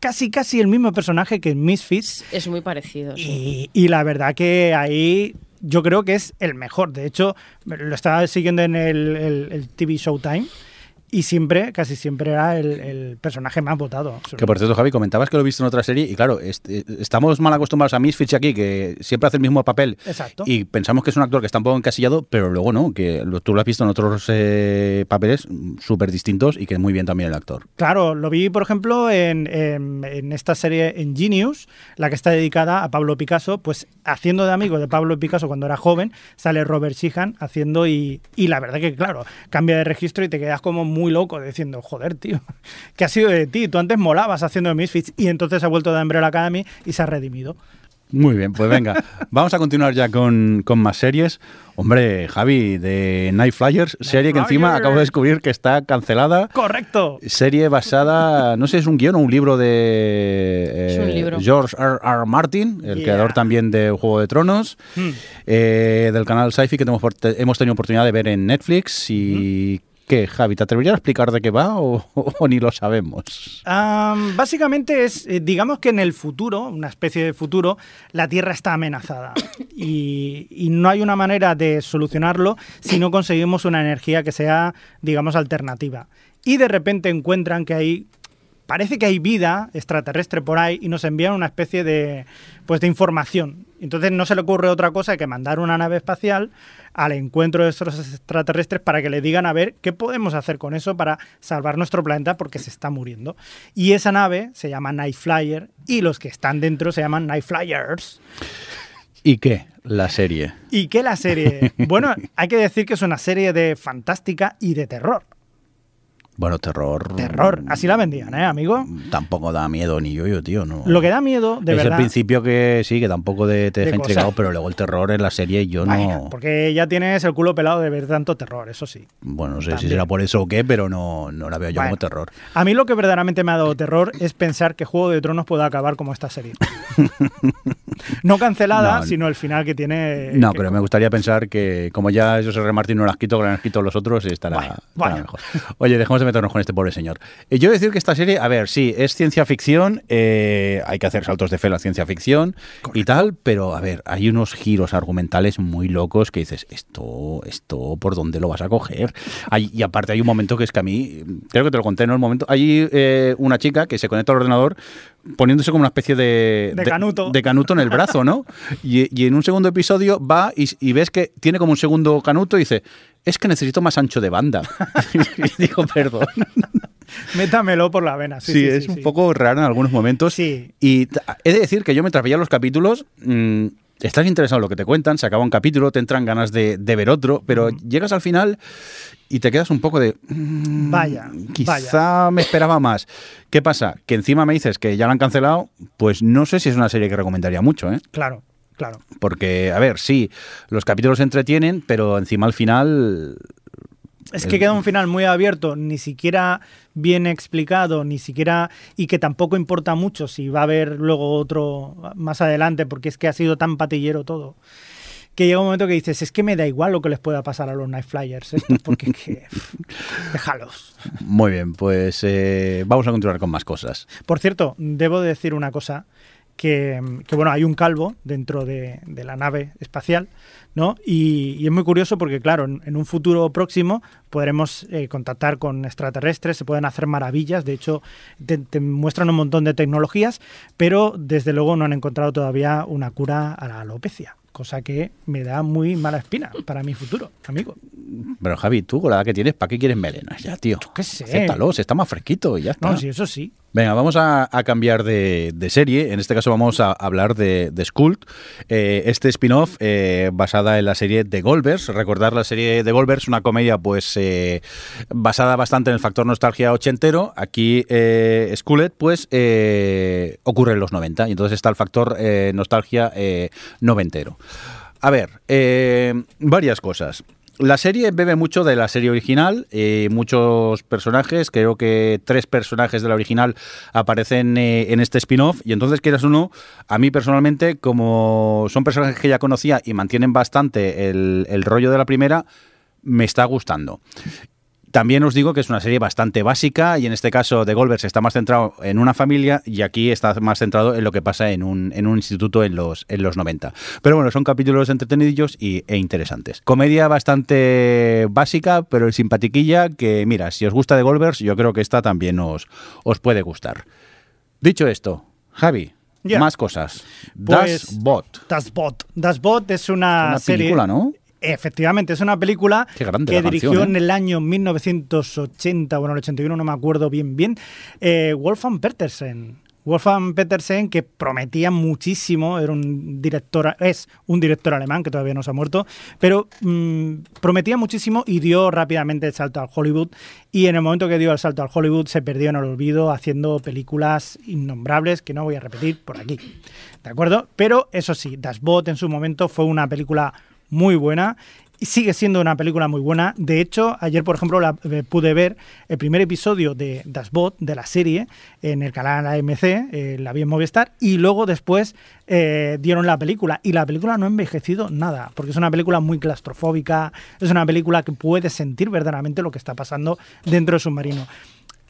casi casi el mismo personaje que en Misfits. Es muy parecido. sí. Y, y la verdad que ahí yo creo que es el mejor. De hecho, lo estaba siguiendo en el, el- el TV Showtime y siempre, casi siempre era el, el personaje más votado. Que por cierto, Javi, comentabas que lo he visto en otra serie y claro, est- eh, estamos mal acostumbrados a Misfits aquí, que siempre hace el mismo papel Exacto. y pensamos que es un actor que está un poco encasillado, pero luego no, que lo- tú lo has visto en otros eh, papeles mm, súper distintos y que muy bien también el actor. Claro, lo vi, por ejemplo, en, en- en esta serie en Genius, la que está dedicada a Pablo Picasso, pues haciendo de amigo de Pablo Picasso cuando era joven, sale Robert Sheehan haciendo y, y la verdad que, claro, cambia de registro y te quedas como muy loco diciendo, joder, tío, ¿qué ha sido de ti? Tú antes molabas haciendo Misfits y entonces ha vuelto de Umbrella Academy y se ha redimido. Muy bien, pues venga, vamos a continuar ya con, con más series. Hombre, Javi, de Night Flyers, serie que encima Flyers. acabo de descubrir que está cancelada. ¡Correcto! Serie basada, no sé, es un guion o un libro de Es un eh, libro. George R. R. Martin, el Yeah. creador también de Juego de Tronos, Hmm. eh, del canal Sci-Fi que te- hemos tenido oportunidad de ver en Netflix y ¿Qué, Javi? ¿Te atreverías a explicar de qué va o, o ni lo sabemos? Am, básicamente es, eh, digamos que en el futuro, una especie de futuro, la Tierra está amenazada y, y no hay una manera de solucionarlo si no conseguimos una energía que sea, digamos, alternativa. Y de repente encuentran que hay, parece que hay vida extraterrestre por ahí y nos envían una especie de, pues, de información. Entonces no se le ocurre otra cosa que mandar una nave espacial al encuentro de estos extraterrestres para que le digan a ver qué podemos hacer con eso para salvar nuestro planeta porque se está muriendo. Y esa nave se llama Night Flyer y los que están dentro se llaman Night Flyers. ¿Y qué? La serie. ¿Y qué la serie? Bueno, hay que decir que es una serie de fantástica y de terror. Bueno, terror. Terror, así la vendían, ¿eh, amigo? Tampoco da miedo ni yo, yo, tío. No. Lo que da miedo, de es verdad. el principio que sí, que tampoco de, te de deja cosas. intrigado, pero luego el terror en la serie yo no. porque ya tienes el culo pelado de ver tanto terror, eso sí. Bueno, no sé si será por eso o qué, pero no, no la veo yo Bueno. como terror. A mí lo que verdaderamente me ha dado terror es pensar que Juego de Tronos pueda acabar como esta serie. no cancelada, No. sino el final que tiene. No, que- pero me gustaría pensar que como ya José R. Martín no las quito, que las han quitado los otros, estará, Bueno, estará bueno. mejor. Oye, dejemos de meternos con este pobre señor. Eh, yo decir que esta serie, a ver, sí, es ciencia ficción, eh, hay que hacer saltos de fe a la ciencia ficción y tal, pero a ver, hay unos giros argumentales muy locos que dices, esto, esto, ¿por dónde lo vas a coger? Hay- y aparte hay un momento que es que a mí, creo que te lo conté, ¿no? El momento, hay eh, una chica que se conecta al ordenador poniéndose como una especie de, De canuto. de canuto en el brazo, ¿no? Y, y en un segundo episodio va y, y ves que tiene como un segundo canuto y dice, es que necesito más ancho de banda. y digo, perdón. Métamelo por la vena. Sí, Sí, sí, es sí, un poco raro en algunos momentos. Sí. Y he de decir que yo mientras veía los capítulos, mm, estás interesado en lo que te cuentan, se acaba un capítulo, te entran ganas de, de ver otro, pero llegas al final y te quedas un poco de... mm, Vaya, Quizá me esperaba más. ¿Qué pasa? Que encima me dices que ya la han cancelado, pues no sé si es una serie que recomendaría mucho, ¿eh? Claro, claro. Porque, a ver, sí, los capítulos se entretienen, pero encima al final... Es que queda un final muy abierto, ni siquiera bien explicado, ni siquiera. y que tampoco importa mucho si va a haber luego otro más adelante, porque es que ha sido tan patillero todo. Que llega un momento que dices, es que me da igual lo que les pueda pasar a los Night Flyers, estos, porque es que. pff, déjalos. Muy bien, pues eh, vamos a continuar con más cosas. Por cierto, debo de decir una cosa. Que, bueno, hay un calvo dentro de, la nave espacial, ¿no? Y, es muy curioso porque, claro, en, un futuro próximo podremos eh, contactar con extraterrestres, se pueden hacer maravillas, de hecho, te muestran un montón de tecnologías, pero desde luego no han encontrado todavía una cura a la alopecia, cosa que me da muy mala espina para mi futuro, amigo. Pero Javi, tú con la edad que tienes, ¿para qué quieres melenas ya, tío? qué sé. Acéptalo, se está más fresquito y ya está. No, sí, eso sí. Venga, vamos a, a cambiar de, de serie. En este caso vamos a hablar de, de Skult. Eh, este spin-off eh, basada en la serie The Golvers. Recordar la serie The Golvers, una comedia pues eh, basada bastante en el factor nostalgia ochentero. Aquí eh, Skullet pues eh, ocurre en los 90 y entonces está el factor eh, nostalgia noventero. A ver, eh, varias cosas. La serie bebe mucho de la serie original, eh, muchos personajes, creo que tres personajes de la original aparecen eh, en este spin-off y entonces quieras uno, a mí personalmente como son personajes que ya conocía y mantienen bastante el, el rollo de la primera, me está gustando. También os digo que es una serie bastante básica y en este caso The Golvers está más centrado en una familia y aquí está más centrado en lo que pasa en un, en un instituto en los, en los 90. Pero bueno, son capítulos entretenidillos y, e interesantes. Comedia bastante básica, pero simpatiquilla que mira, si os gusta The Golvers yo creo que esta también os, os puede gustar. Dicho esto, Javi, más cosas. Pues- Das Bot. Das Bot. Das Bot es una, Una serie. película, ¿no? Efectivamente, es una película grande que dirigió canción, en ¿eh? el año 1980, bueno, el 81 no me acuerdo bien bien, eh, Wolfgang Petersen. Wolfgang Petersen, que prometía muchísimo, era un director, es un director alemán que todavía no se ha muerto, pero mm, prometía muchísimo y dio rápidamente el salto al Hollywood. Y en el momento que dio el salto al Hollywood se perdió en el olvido haciendo películas innombrables que no voy a repetir por aquí. ¿De acuerdo? Pero eso sí, Das Boot en su momento fue una película muy buena sigue siendo una película muy buena. De hecho, ayer, por ejemplo, la, eh, pude ver el primer episodio de Das Bot, de la serie, en el canal AMC, eh, la vi en Movistar, y luego después eh, dieron la película. Y la película no ha envejecido nada, porque es una película muy claustrofóbica, es una película que puede sentir verdaderamente lo que está pasando dentro del submarino.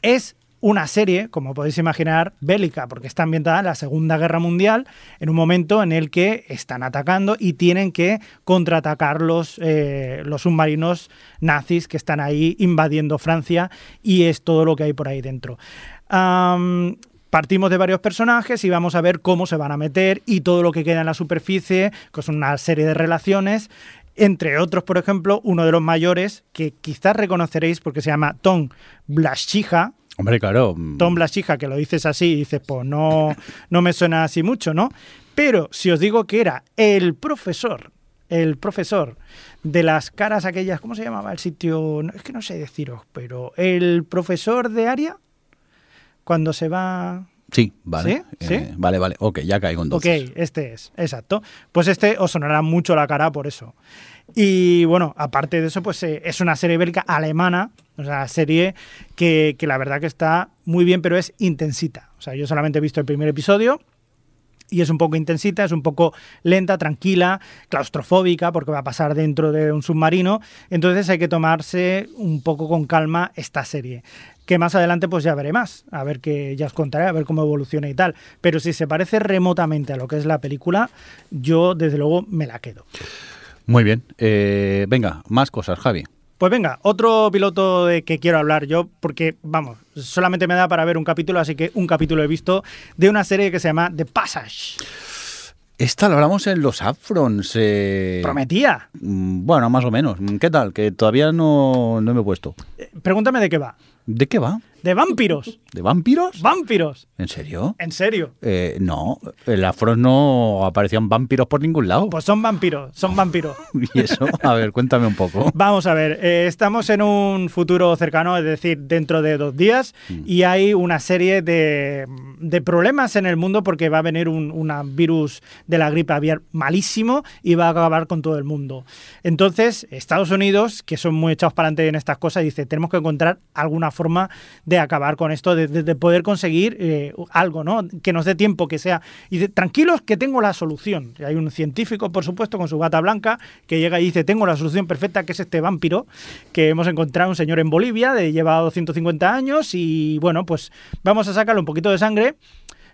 Es una serie, como podéis imaginar, bélica, porque está ambientada en la Segunda Guerra Mundial, en un momento en el que están atacando y tienen que contraatacar los, eh, los submarinos nazis que están ahí invadiendo Francia y es todo lo que hay por ahí dentro. Partimos de varios personajes y vamos a ver cómo se van a meter y todo lo que queda en la superficie, que es una serie de relaciones. Entre otros, por ejemplo, uno de los mayores, que quizás reconoceréis porque se llama Tom Blaschija, Hombre, claro. mm, Tom Blaschija, que lo dices así dices, pues no, no me suena así mucho, ¿no? Pero si os digo que era el profesor, el profesor de las caras aquellas, ¿cómo se llamaba el sitio? Es que no sé deciros, pero el profesor de Aria, cuando se va... Sí, vale. ¿Sí? ¿Sí? Eh, vale, vale. Ok, ya caigo entonces. Ok, este es, exacto. Pues este os sonará mucho la cara por eso. Y bueno, aparte de eso, pues eh, es una serie bélica alemana, o sea, serie que, que la verdad que está muy bien, pero es intensita. O sea, yo solamente he visto el primer episodio y es un poco intensita, es un poco lenta, tranquila, claustrofóbica, porque va a pasar dentro de un submarino. Entonces hay que tomarse un poco con calma esta serie. Que más adelante pues ya veré más, a ver que ya os contaré, a ver cómo evoluciona y tal. Pero si se parece remotamente a lo que es la película, yo desde luego me la quedo. Muy bien. Eh, venga, más cosas, Javi. Pues venga, otro piloto de que quiero hablar yo, porque vamos, solamente me da para ver un capítulo, así que un capítulo he visto de una serie que se llama The Passage. Esta la hablamos en los Afrons. eh, Prometía. mm, Bueno, más o menos. ¿Qué tal? Que todavía no, no me he puesto. Eh, Pregúntame de qué va. ¿De qué va? De vampiros. ¿De vampiros? Vampiros. ¿En serio? En serio. Eh, no, en la Afros no aparecían vampiros por ningún lado. Pues son vampiros, son vampiros. ¿Y eso? A ver, cuéntame un poco. Vamos a ver, eh, estamos en un futuro cercano, es decir, dentro de dos días, y hay una serie de, de problemas en el mundo porque va a venir un una virus de la gripe aviar malísimo y va a acabar con todo el mundo. Entonces, Estados Unidos, que son muy echados para adelante en estas cosas, dice, tenemos que encontrar alguna forma de acabar con esto, de, de- de poder conseguir eh, algo, ¿no? Que nos dé tiempo, que sea... Y dice, tranquilos que tengo la solución. Hay un científico, por supuesto, con su gata blanca, que llega y dice, tengo la solución perfecta, que es este vampiro, que hemos encontrado un señor en Bolivia, de lleva 250 años, y bueno, pues vamos a sacarle un poquito de sangre,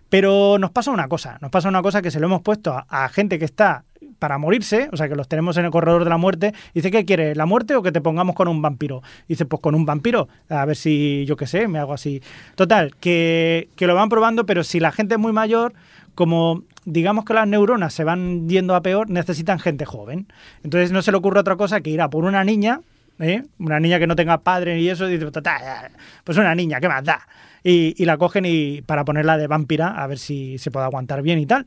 pero nos pasa una cosa, nos pasa una cosa que se lo hemos puesto a gente que está para morirse, o sea, que los tenemos en el corredor de la muerte, dice, ¿qué quieres, la muerte o que te pongamos con un vampiro? Dice, pues con un vampiro, a ver si, yo qué sé, me hago así. Total, que, que lo van probando, pero si la gente es muy mayor, como digamos que las neuronas se van yendo a peor, necesitan gente joven. Entonces no se le ocurre otra cosa que ir a por una niña, ¿eh? una niña que no tenga padre y eso, y dice, "Total, pues una niña, ¿qué más da? Y, y la cogen y para ponerla de vampira, a ver si se puede aguantar bien y tal.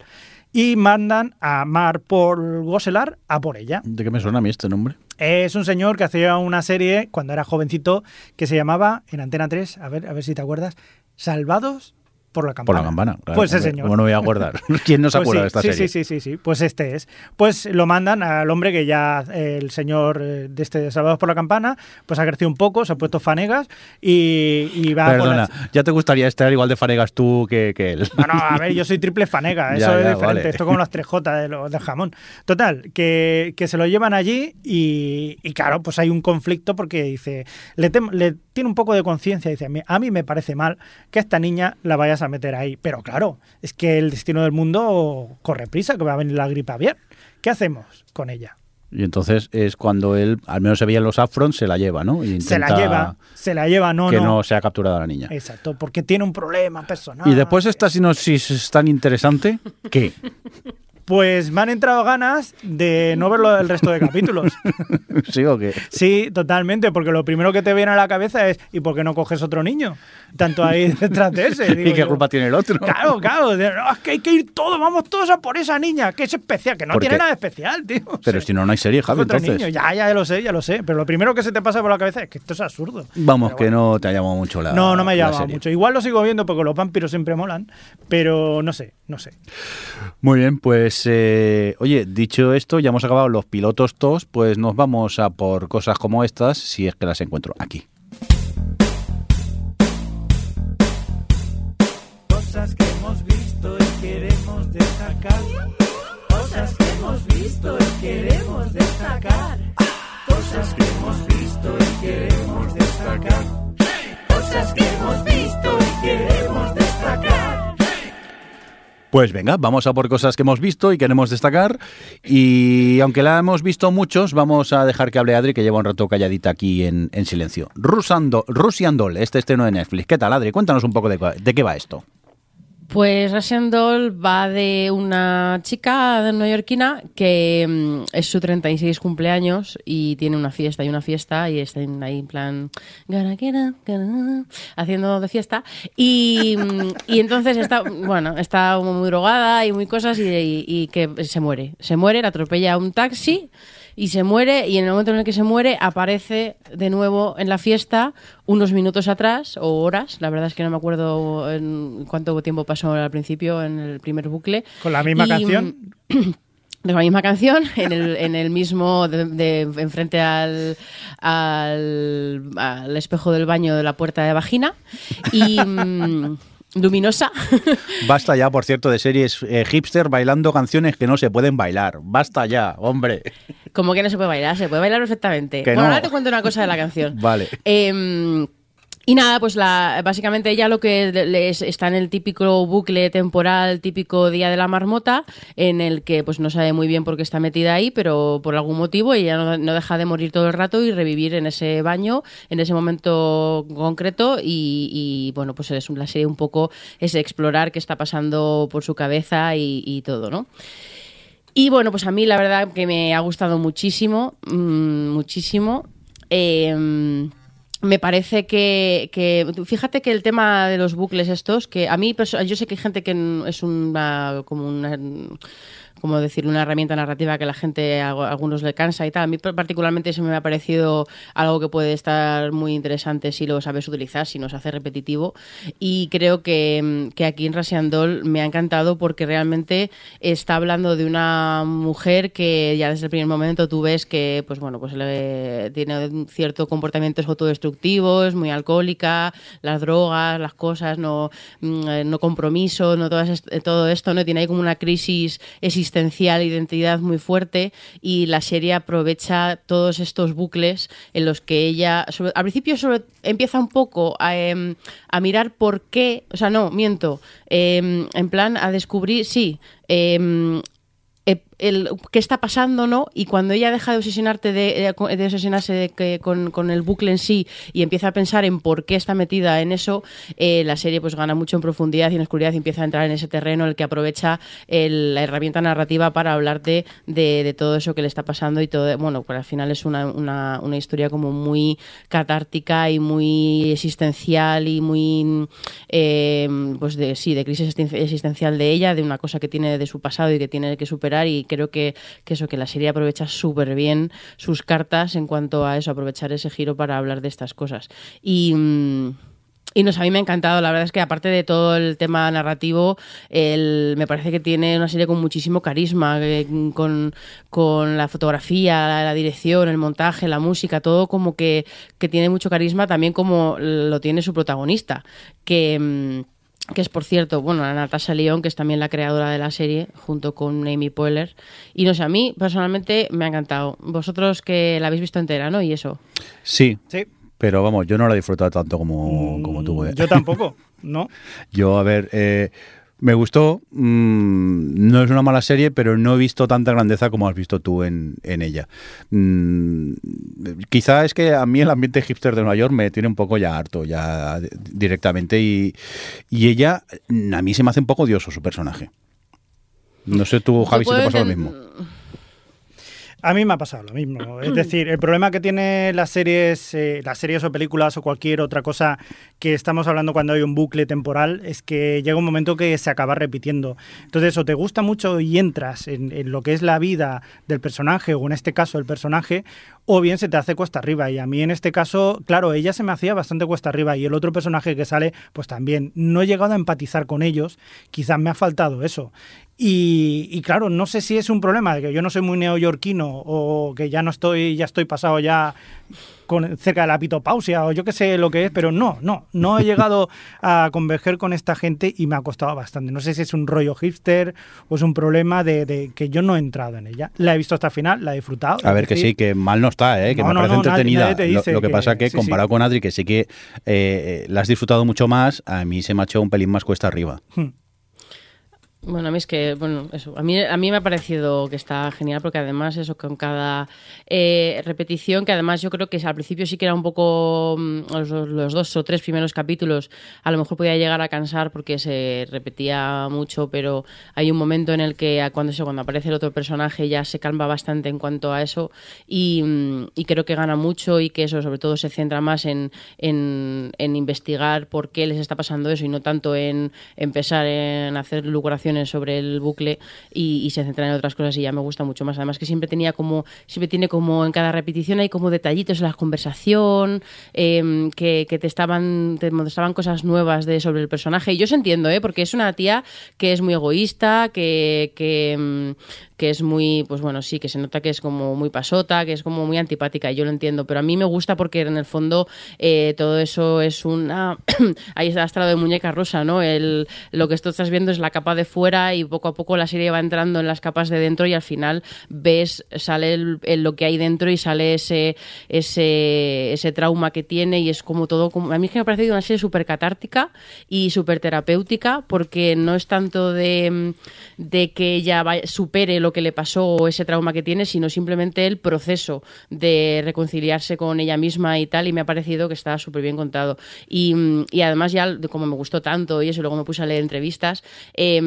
Y mandan a Mar por Goselar a por ella. ¿De qué me suena a mí este nombre? Es un señor que hacía una serie cuando era jovencito que se llamaba en Antena 3, a ver, a ver si te acuerdas, Salvados por la Por campana. la campana. claro. Pues ese señor. ¿Cómo no voy a acordar? ¿Quién no se Pues acuerda sí, de esta sí, serie? Sí, sí, sí, sí. Pues este es. Pues lo mandan al hombre que ya, eh, el señor eh, de este de Salvados por la Campana, pues ha crecido un poco, se ha puesto fanegas y, y va Perdona, las- ya te gustaría estar igual de fanegas tú que, que él. No, no, a ver, yo soy triple fanega, eso Ya, es ya, diferente. vale. Esto como las 3J de del jamón. Total, que, que se lo llevan allí y, y claro, pues hay un conflicto porque dice, le, tem- le tiene un poco de conciencia, dice, "Mi- a mí me parece mal que a esta niña la vayas a meter ahí. Pero claro, es que el destino del mundo corre prisa, que va a venir la gripe aviar. ¿Qué hacemos con ella? Y entonces es cuando él, al menos se veía en los Afrons, se la lleva, ¿no? Y Se la lleva, se la lleva, no, que no. no sea capturada la niña. Exacto, porque tiene un problema personal. Y después esta sinopsis es tan interesante que Pues me han entrado ganas de no verlo el resto de capítulos. sí o qué. Sí, totalmente, porque lo primero que te viene a la cabeza es ¿y por qué no coges otro niño? Tanto ahí detrás de ese. digo ¿Y qué yo. culpa tiene el otro? Claro, claro, de- "No, es que hay que ir todos, vamos todos a por esa niña, que es especial, que no tiene nada especial, tío. O Pero sea, si no, no hay serie, Javi, otro entonces. niño, ya, ya lo sé, ya lo sé, pero lo primero que se te pasa por la cabeza es que esto es absurdo. Vamos, que no te ha llamado mucho la No, no me ha la llamado mucho. Igual lo sigo viendo porque los vampiros siempre molan, pero no sé. No sé. Muy bien, pues eh, oye, dicho esto, ya hemos acabado los pilotos todos, pues nos vamos a por cosas como estas, si es que las encuentro aquí. Cosas que hemos visto y queremos destacar. Cosas que hemos visto y queremos destacar. Cosas que hemos visto y queremos destacar. Cosas que hemos visto y queremos destacar. Pues venga, vamos a por cosas que hemos visto y queremos destacar. Y aunque la hemos visto muchos, vamos a dejar que hable Adri, que lleva un rato calladita aquí en, en silencio. Rusando, Russian Doll, este estreno de Netflix. ¿Qué tal, Adri? Cuéntanos un poco de, de qué va esto. Pues Russian Doll va de una chica neoyorquina que mm, es su 36 cumpleaños y tiene una fiesta y una fiesta y está ahí en plan haciendo de fiesta. Y, mm, y entonces está bueno está muy drogada y muy cosas y, y- y que se muere. Se muere la atropella un taxi y se muere y en el momento en el que se muere aparece de nuevo en la fiesta unos minutos atrás o horas, la verdad es que no me acuerdo en cuánto tiempo pasó al principio en el primer bucle. Con la misma Y, canción. de la misma canción en el, en el mismo de, de- enfrente al, al, al espejo del baño de la puerta de vagina y mm, luminosa Basta ya, por cierto, de series eh, hipster bailando canciones que no se pueden bailar. Basta ya, hombre. Como que no se puede bailar, se puede bailar perfectamente. Que bueno, no. ahora te cuento una cosa de la canción. Vale. Eh, y nada, pues la, básicamente ella lo que le- es- está en el típico bucle temporal, típico día de la marmota, en el que pues no sabe muy bien por qué está metida ahí, pero por algún motivo ella no, deja de morir todo el rato y revivir en ese baño, en ese momento concreto y, bueno, pues es la serie un poco es explorar qué está pasando por su cabeza y, todo, ¿no? Y bueno, pues a mí la verdad que me ha gustado muchísimo, mm, muchísimo. Eh, me parece que, que- fíjate que el tema de los bucles estos, que a mí yo sé que hay gente que es una como una como decir una herramienta narrativa que la gente a algunos le cansa y tal. A mí particularmente eso me ha parecido algo que puede estar muy interesante si lo sabes utilizar, si no se hace repetitivo. Y creo que, mm, que aquí en Russian Doll me ha encantado porque realmente está hablando de una mujer que ya desde el primer momento tú ves que pues bueno pues tiene un cierto comportamientos autodestructivos, muy alcohólica, las drogas, las cosas, no, mm, eh, no compromiso, no todas todo esto, no tiene ahí como una crisis existencial, identidad muy fuerte y la serie aprovecha todos estos bucles en los que ella, al principio empieza un poco a, em, a mirar por qué, o sea, no, miento, em, en plan a descubrir, sí, em, el, qué está pasando, ¿no? Y cuando ella deja de obsesionarte de, de- de obsesionarse de que- con, con el bucle en sí y empieza a pensar en por qué está metida en eso, eh, la serie pues gana mucho en profundidad y en oscuridad y empieza a entrar en ese terreno en el que aprovecha el- la herramienta narrativa para hablarte de, de todo eso que le está pasando y todo, bueno, pues al final es una, una, una historia como muy catártica y muy existencial y muy eh, pues de sí, de crisis existen- existencial de ella, de una cosa que tiene de su pasado y que tiene que superar y creo que, que eso, que la serie aprovecha súper bien sus cartas en cuanto a eso, aprovechar ese giro para hablar de estas cosas. Y... mm, y no sé, a mí me ha encantado, la verdad es que aparte de todo el tema narrativo, el- me parece que tiene una serie con muchísimo carisma, eh, con, con la fotografía, la, la dirección, el montaje, la música, todo como que, que tiene mucho carisma, también como lo tiene su protagonista, que... mm, que es por cierto, bueno, a Natasha León, que es también la creadora de la serie, junto con Amy Poehler. Y no sé, a mí personalmente me ha encantado. Vosotros que la habéis visto entera, ¿no? Y eso. Sí, Sí. pero vamos, yo no la he disfrutado tanto como, como tú. eh. Yo tampoco, ¿no? Yo, a ver, eh, me gustó. mm, no es una mala serie, pero no he visto tanta grandeza como has visto tú en, en ella. Mm, quizá es que a mí el ambiente hipster de Nueva York me tiene un poco ya harto, ya di- directamente. Y, y ella, mm, a mí se me hace un poco odioso su personaje. No sé tú, Javi, si te pasa lo mismo. A mí me ha pasado lo mismo. Es decir, el problema que tiene las series, eh, las series o películas o cualquier otra cosa que estamos hablando cuando hay un bucle temporal es que llega un momento que se acaba repitiendo. Entonces, o te gusta mucho y entras en, en lo que es la vida del personaje, o en este caso el personaje, o bien se te hace cuesta arriba. Y a mí en este caso, claro, ella se me hacía bastante cuesta arriba y el otro personaje que sale, pues también. No he llegado a empatizar con ellos, quizás me ha faltado eso. Y, y claro, no sé si es un problema de que yo no soy muy neoyorquino o que ya no estoy, ya estoy pasado ya con, cerca de la pitopausia o yo qué sé lo que es, pero no, no, no he llegado a converger con esta gente y me ha costado bastante. No sé si es un rollo hipster o es un problema de, de que yo no he entrado en ella. La he visto hasta el final, la he disfrutado. A ver, que sí, que mal no está, ¿eh? que No, me no, parece no, entretenida. Lo- que que- pasa que sí, comparado sí. con Adri, que sí que eh, la has disfrutado mucho más, a mí se me ha hecho un pelín más cuesta arriba. Bueno, a mí es que, bueno, eso, a mí, a mí me ha parecido que está genial porque además eso con cada eh, repetición, que además yo creo que al principio sí que era un poco, mm, los, dos o tres primeros capítulos, a lo mejor podía llegar a cansar porque se repetía mucho, pero hay un momento en el que cuando, eso, aparece el otro personaje ya se calma bastante en cuanto a eso y, mm, creo que gana mucho y que eso sobre todo se centra más en, en, investigar por qué les está pasando eso y no tanto en empezar en hacer sobre el bucle y, se centra en otras cosas y ya me gusta mucho más. Además que siempre tenía como, siempre tiene como en cada repetición hay como detallitos en la conversación em, que, te estaban, te mostraban cosas nuevas de sobre el personaje. Y yo se entiendo, ¿eh? porque es una tía que es muy egoísta, que, que, em, que es muy, pues bueno, sí, que se nota que es como muy pasota, que es como muy antipática, y yo lo entiendo, pero a mí me gusta porque en el fondo eh, todo eso es una... Ahí está hasta lo de muñeca rosa, ¿no? El, lo que tú estás viendo es la capa de fuera y poco a poco la serie va entrando en las capas de dentro y al final ves, sale el- lo que hay dentro y sale ese, ese, ese trauma que tiene y es como todo... Como, a mí me ha parecido una serie súper catártica y súper terapéutica porque no es tanto de, de que ella vaya- supere lo que le pasó o ese trauma que tiene, sino simplemente el proceso de reconciliarse con ella misma y tal, y me ha parecido que está súper bien contado. Y, y además ya, como me gustó tanto y eso, luego me puse a leer entrevistas, eh,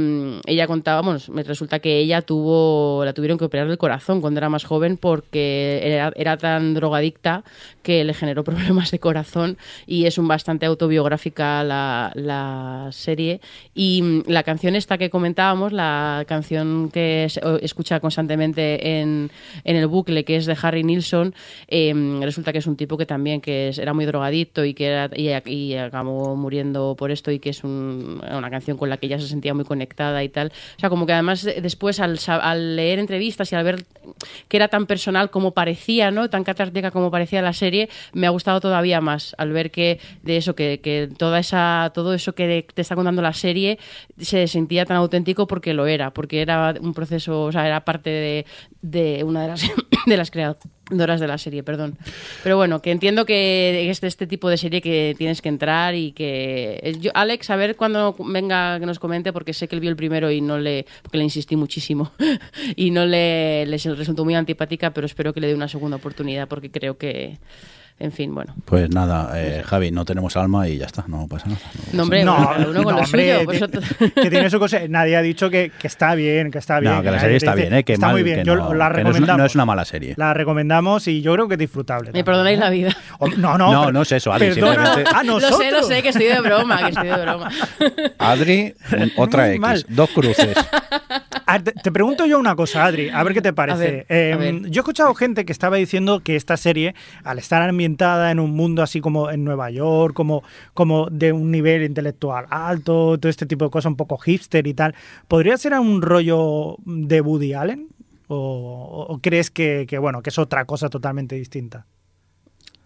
ella contaba, bueno, me resulta que ella tuvo, la tuvieron que operar del corazón cuando era más joven porque era, era tan drogadicta que le generó problemas de corazón y es un bastante autobiográfica la, la serie. Y mm, la canción esta que comentábamos, la canción que se escucha constantemente en, en el bucle, que es de Harry Nilsson, eh, resulta que es un tipo que también que era muy drogadicto y que era- y, y acabó muriendo por esto y que es un- una canción con la que ella se sentía muy conectada y tal. O sea, como que además eh, después al, leer entrevistas y al ver que era tan personal como parecía, ¿no? Tan catártica como parecía la serie, me ha gustado todavía más al ver que de eso, que, que toda esa, todo eso que te está contando la serie se sentía tan auténtico porque lo era, porque era un proceso, o sea, era parte de, de una de las, de las creadoras de la serie, perdón. Pero bueno, que entiendo que es de este tipo de serie que tienes que entrar y que... eh, Yo, Alex, a ver cuando venga que nos comente, porque sé que él vio el primero y no le... porque le insistí muchísimo y no le, le resultó muy antipática, pero espero que le dé una segunda oportunidad porque creo que... En fin, bueno. Pues nada, eh, Javi, no tenemos alma y ya está, no pasa nada. No, hombre, No, uno con no, lo hombre, suyo. pues que- tiene su cosa. Nadie ha dicho que, que está bien, que está bien. No, que la serie está bien, ¿eh? Que está mal, muy bien. que Yo no- la no es una- recomendamos. no es una mala serie. La recomendamos y yo creo que es disfrutable. Me perdonáis la vida. O- no, no. No, pero- no es eso, Adri, simplemente- a Lo nosotros. sé, lo sé, que estoy de broma, que estoy de broma. Adri, un- otra Muy X, mal. dos cruces. Te, te pregunto yo una cosa, Adri, a ver qué te parece. ver, Eh. Yo he escuchado gente que estaba diciendo que esta serie, al estar ambientada en un mundo así como en Nueva York, como, como de un nivel intelectual alto, todo este tipo de cosas, un poco hipster y tal, ¿podría ser un rollo de Woody Allen? ¿O, o crees que, que, bueno, que es otra cosa totalmente distinta?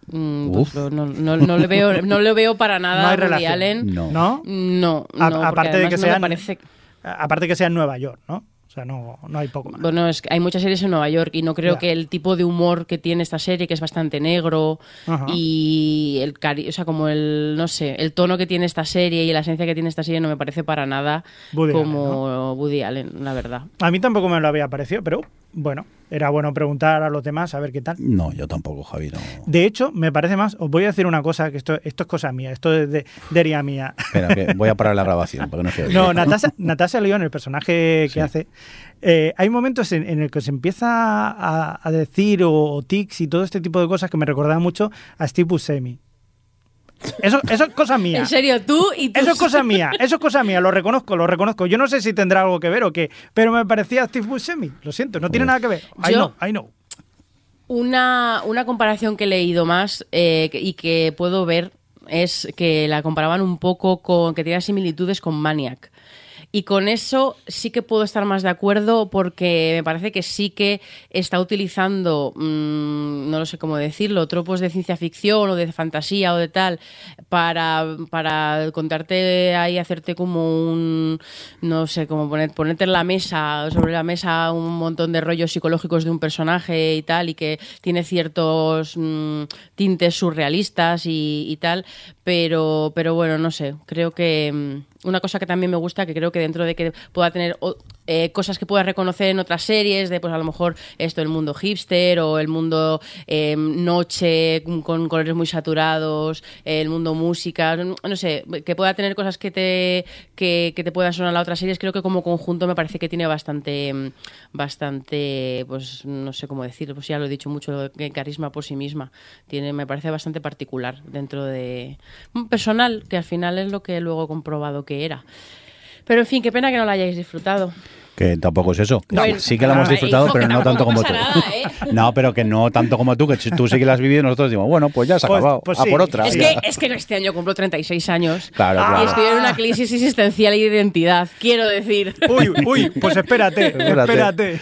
Mm, pues no, no, no le veo, no le veo para nada No hay a Woody relación. Allen. No. ¿No? No, A- no, porque aparte de que parece- aparte que sea en Nueva York, ¿no? O sea, no, no hay poco más. Bueno, es que hay muchas series en Nueva York y no creo que el tipo de humor que tiene esta serie, que es bastante negro, Ajá. y el cari o sea, como el, no sé, el tono que tiene esta serie y la esencia que tiene esta serie no me parece para nada Woody como Woody Allen, la verdad. A mí tampoco me lo había parecido, pero bueno, era bueno preguntar a los demás a ver qué tal. No, yo tampoco, Javi. No. De hecho, me parece más, os voy a decir una cosa, que esto, esto es cosa mía, esto es de, de mía. Espera, que voy a parar la grabación porque no se. No, Natasha, Natasha León, el personaje que Sí. hace, eh, hay momentos en, en el que se empieza a, a decir o, o tics y todo este tipo de cosas que me recordaban mucho a Steve Buscemi. Eso, eso es cosa mía. En serio, tú y tú. Eso es cosa mía, eso es cosa mía, lo reconozco, lo reconozco. Yo no sé si tendrá algo que ver o qué, pero me parecía Steve Buscemi. Lo siento, no tiene nada que ver. Ay Yo- no, ay no. Una, una comparación que he leído más eh, y que puedo ver es que la comparaban un poco con que tenía similitudes con Maniac. Y con eso sí que puedo estar más de acuerdo porque me parece que sí que está utilizando, mm, no lo sé cómo decirlo, tropos de ciencia ficción o de fantasía o de tal para, para contarte ahí, hacerte como un, no sé, como poner, ponerte en la mesa, sobre la mesa un montón de rollos psicológicos de un personaje y tal, y que tiene ciertos mm, tintes surrealistas y, tal, pero, pero bueno, no sé, creo que mm, una cosa que también me gusta, que creo que dentro de que pueda tener eh, cosas que pueda reconocer en otras series, de pues a lo mejor esto, el mundo hipster o el mundo eh, noche con colores muy saturados, el mundo música, no sé, que pueda tener cosas que te, que, te puedan sonar a otras series, creo que como conjunto me parece que tiene bastante, mm, bastante, pues no sé cómo decirlo, pues ya lo he dicho mucho, carisma por sí misma. Tiene, me parece bastante particular dentro de mm, personal, que al final es lo que luego he comprobado que era. Pero en fin, qué pena que no la hayáis disfrutado. Que tampoco es eso. Bueno, sí que la hemos ah, disfrutado, hijo, pero no tanto como tú. nada, ¿eh? No, pero que no tanto como tú, que si tú sí que la has vivido y nosotros decimos, bueno, pues ya se ha Pues- acabado. pues a sí. por otra. Es que, es que este año cumplo 36 años. Claro, Y claro. estoy en una crisis existencial y de identidad, quiero decir. Uy, uy, pues espérate, Espérate. espérate.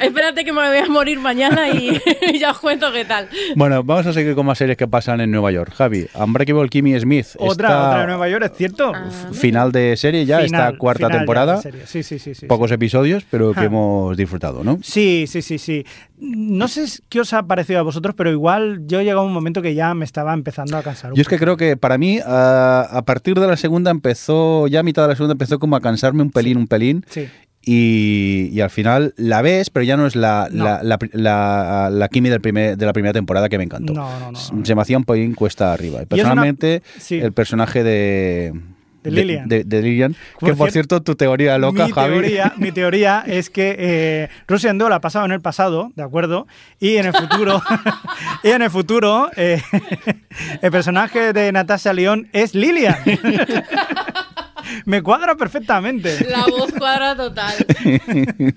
Espérate que me voy a morir mañana y, y ya os cuento qué tal. Bueno, vamos a seguir con más series que pasan en Nueva York. Javi, Unbreakable Kimmy Smith. Otra, está otra de Nueva York, ¿es cierto? Ah, Final de serie ya, Final, esta cuarta final ya de temporada. serie. Sí, sí, sí, sí. Pocos episodios, pero que Ah. hemos disfrutado, ¿no? Sí, sí, sí, sí. No sé qué os ha parecido a vosotros, pero igual yo he llegado a un momento que ya me estaba empezando a cansar. un Yo es que creo que para mí, a, a partir de la segunda empezó, ya a mitad de la segunda empezó como a cansarme un pelín, un pelín. Sí. Y, y al final la ves, pero ya no es la, No. la, la, la- la Kimi del primer, de la primera temporada que me encantó. No, no, no. Se me hacía un pelín cuesta arriba. Y Y es una- personalmente, sí. el personaje de. De Lillian. De, de Lillian, Por que por cier- cierto, tu teoría loca, mi Javi. Teoría, mi teoría es que eh, Russian Doll ha pasado en el pasado, ¿de acuerdo? Y en el futuro, y en el futuro, eh, el personaje de Natasha León es Lilian. Me cuadra perfectamente. La voz cuadra total.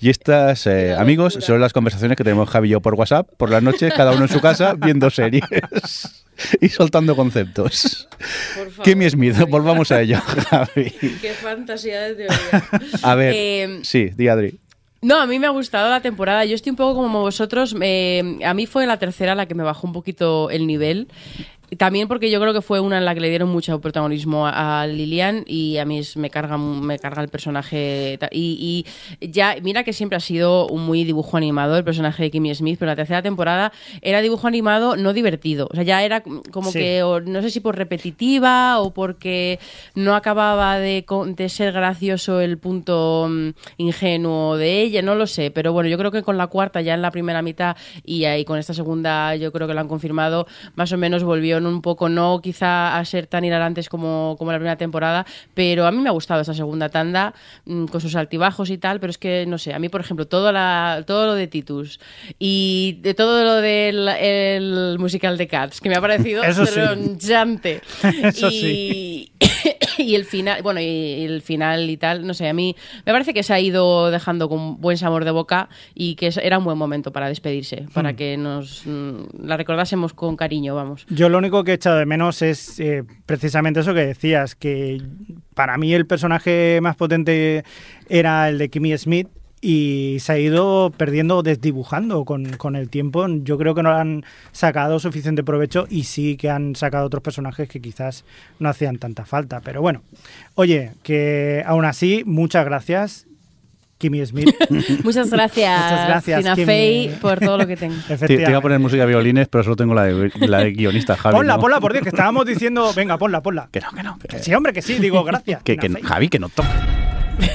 y estas, eh, amigos, son las conversaciones que tenemos Javi y yo por WhatsApp por las noches, cada uno en su casa, viendo series y soltando conceptos. Kimmy Smith, volvamos a ello, Javi. Qué fantasía de teoría. A ver, Eh, sí, di Adri. No, a mí me ha gustado la temporada. Yo estoy un poco como vosotros. eh, a mí fue la tercera la que me bajó un poquito el nivel. También porque yo creo que fue una en la que le dieron mucho protagonismo a, a Lilian y a mí es- me carga, me carga el personaje. Y, y ya, mira que siempre ha sido un muy dibujo animado el personaje de Kimmy Smith, pero la tercera temporada era dibujo animado no divertido. O sea, ya era como Sí. que, o no sé si por repetitiva o porque no acababa de, de ser gracioso el punto mm, ingenuo de ella, no lo sé. Pero bueno, yo creo que con la cuarta, ya en la primera mitad y ahí con esta segunda, yo creo que lo han confirmado, más o menos un poco, no quizá a ser tan hilarantes como, como la primera temporada, pero a mí me ha gustado esa segunda tanda mm, con sus altibajos y tal, pero es que no sé, a mí por ejemplo, todo, la, todo lo de Titus y de todo lo del el musical de Cats, que me ha parecido Eso sí. tronchante. Y, y el final, bueno, y el final y tal, no sé, a mí me parece que se ha ido dejando con buen sabor de boca y que era un buen momento para despedirse, para Hmm. que nos mm, la recordásemos con cariño, vamos. Yo lo único que he echado de menos es eh, precisamente eso que decías, que para mí el personaje más potente era el de Kimmy Smith y se ha ido perdiendo, desdibujando con, con el tiempo. Yo creo que no han sacado suficiente provecho y sí que han sacado otros personajes que quizás no hacían tanta falta. Pero bueno, oye, que aún así, muchas gracias, Kimmy Smith. Muchas gracias, Muchas gracias, Tina. Fey, por todo lo que tengo. Te, te iba a poner música de violines, pero solo tengo la de, la de guionista, Javi. Ponla, ¿no? ponla, por Dios, que estábamos diciendo, venga, ponla, ponla. Que no, que no. Que, Sí, hombre, que sí, digo, gracias. que, que-. Javi, que no toque.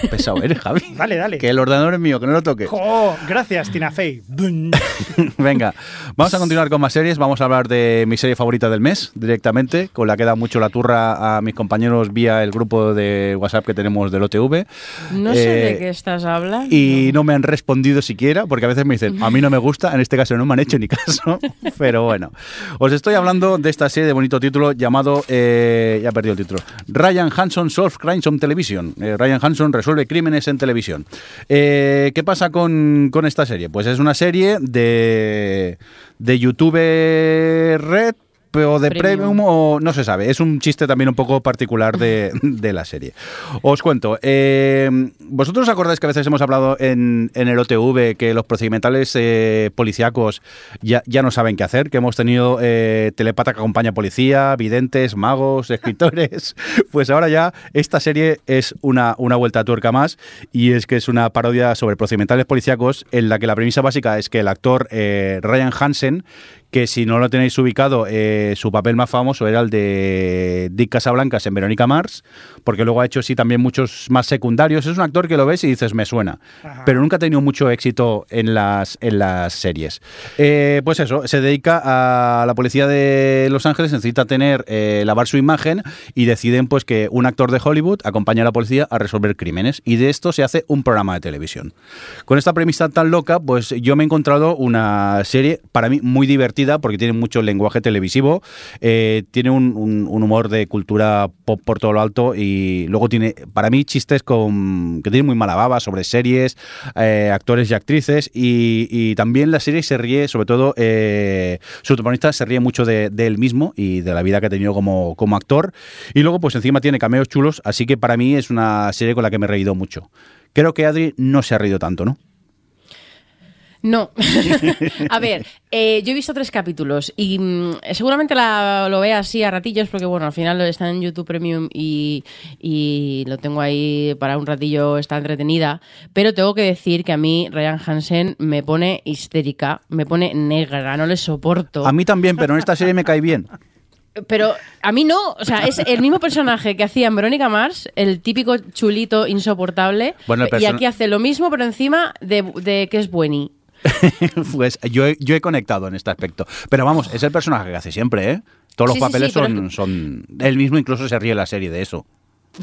Pesado eres, Javi. Dale, dale. Que el ordenador es mío, que no lo toques. Jo, gracias, Tina Fey. Venga, vamos a continuar con más series. Vamos a hablar de mi serie favorita del mes directamente, con la que da mucho la turra a mis compañeros vía el grupo de WhatsApp que tenemos del OTV. No sé Eh, de qué estás hablando. Y no me han respondido siquiera, porque a veces me dicen, a mí no me gusta, en este caso no me han hecho ni caso, pero bueno. Os estoy hablando de esta serie de bonito título llamado, eh, ya perdí el título, Ryan Hanson Solve Crimes on Television. Eh, Ryan Hanson resuelve crímenes en televisión. Eh, ¿Qué pasa con, con esta serie? Pues es una serie de, de YouTube Red, o de Premium. premium o no se sabe. Es un chiste también un poco particular de, de la serie. Os cuento. eh, ¿Vosotros os acordáis que a veces hemos hablado en, en el OTV que los procedimentales eh, policíacos ya, ya no saben qué hacer? Que hemos tenido eh, telepata que acompaña a policía, videntes, magos, escritores. Pues ahora ya esta serie es una, una vuelta a tuerca más y es que es una parodia sobre procedimentales policíacos en la que la premisa básica es que el actor eh, Ryan Hansen que si no lo tenéis ubicado, eh, su papel más famoso era el de Dick Casablancas en Verónica Mars, porque luego ha hecho sí también muchos más secundarios. Es un actor que lo ves y dices, me suena, Ajá. pero nunca ha tenido mucho éxito en las, en las series. Eh, pues eso, se dedica a la policía de Los Ángeles, necesita tener, eh, lavar su imagen y deciden pues que un actor de Hollywood acompaña a la policía a resolver crímenes y de esto se hace un programa de televisión. Con esta premisa tan loca, pues yo me he encontrado una serie para mí muy divertida porque tiene mucho lenguaje televisivo, eh, tiene un, humor de cultura pop por todo lo alto y luego tiene, para mí, chistes con que tienen muy mala baba sobre series, eh, actores y actrices y, también la serie se ríe, sobre todo, eh, su protagonista se ríe mucho de, de él mismo y de la vida que ha tenido como, como actor y luego pues encima tiene cameos chulos, así que para mí es una serie con la que me he reído mucho. Creo que Adri no se ha reído tanto, ¿no? No. a ver, eh, yo he visto tres capítulos y mm, seguramente la, lo vea así a ratillos porque, bueno, al final está en YouTube Premium y, y lo tengo ahí para un ratillo, está entretenida. Pero tengo que decir que a mí Ryan Hansen me pone histérica, me pone negra, no le soporto. A mí también, pero en esta serie me cae bien. Pero a mí no, o sea, es el mismo personaje que hacía en Verónica Mars, el típico chulito insoportable, Bueno, el y aquí hace lo mismo, pero encima de, de que es bueni. pues yo he, yo he conectado en este aspecto. Pero vamos, es el personaje que hace siempre, ¿eh? Todos los Sí, papeles sí, son, son... Él mismo incluso se ríe la serie de eso.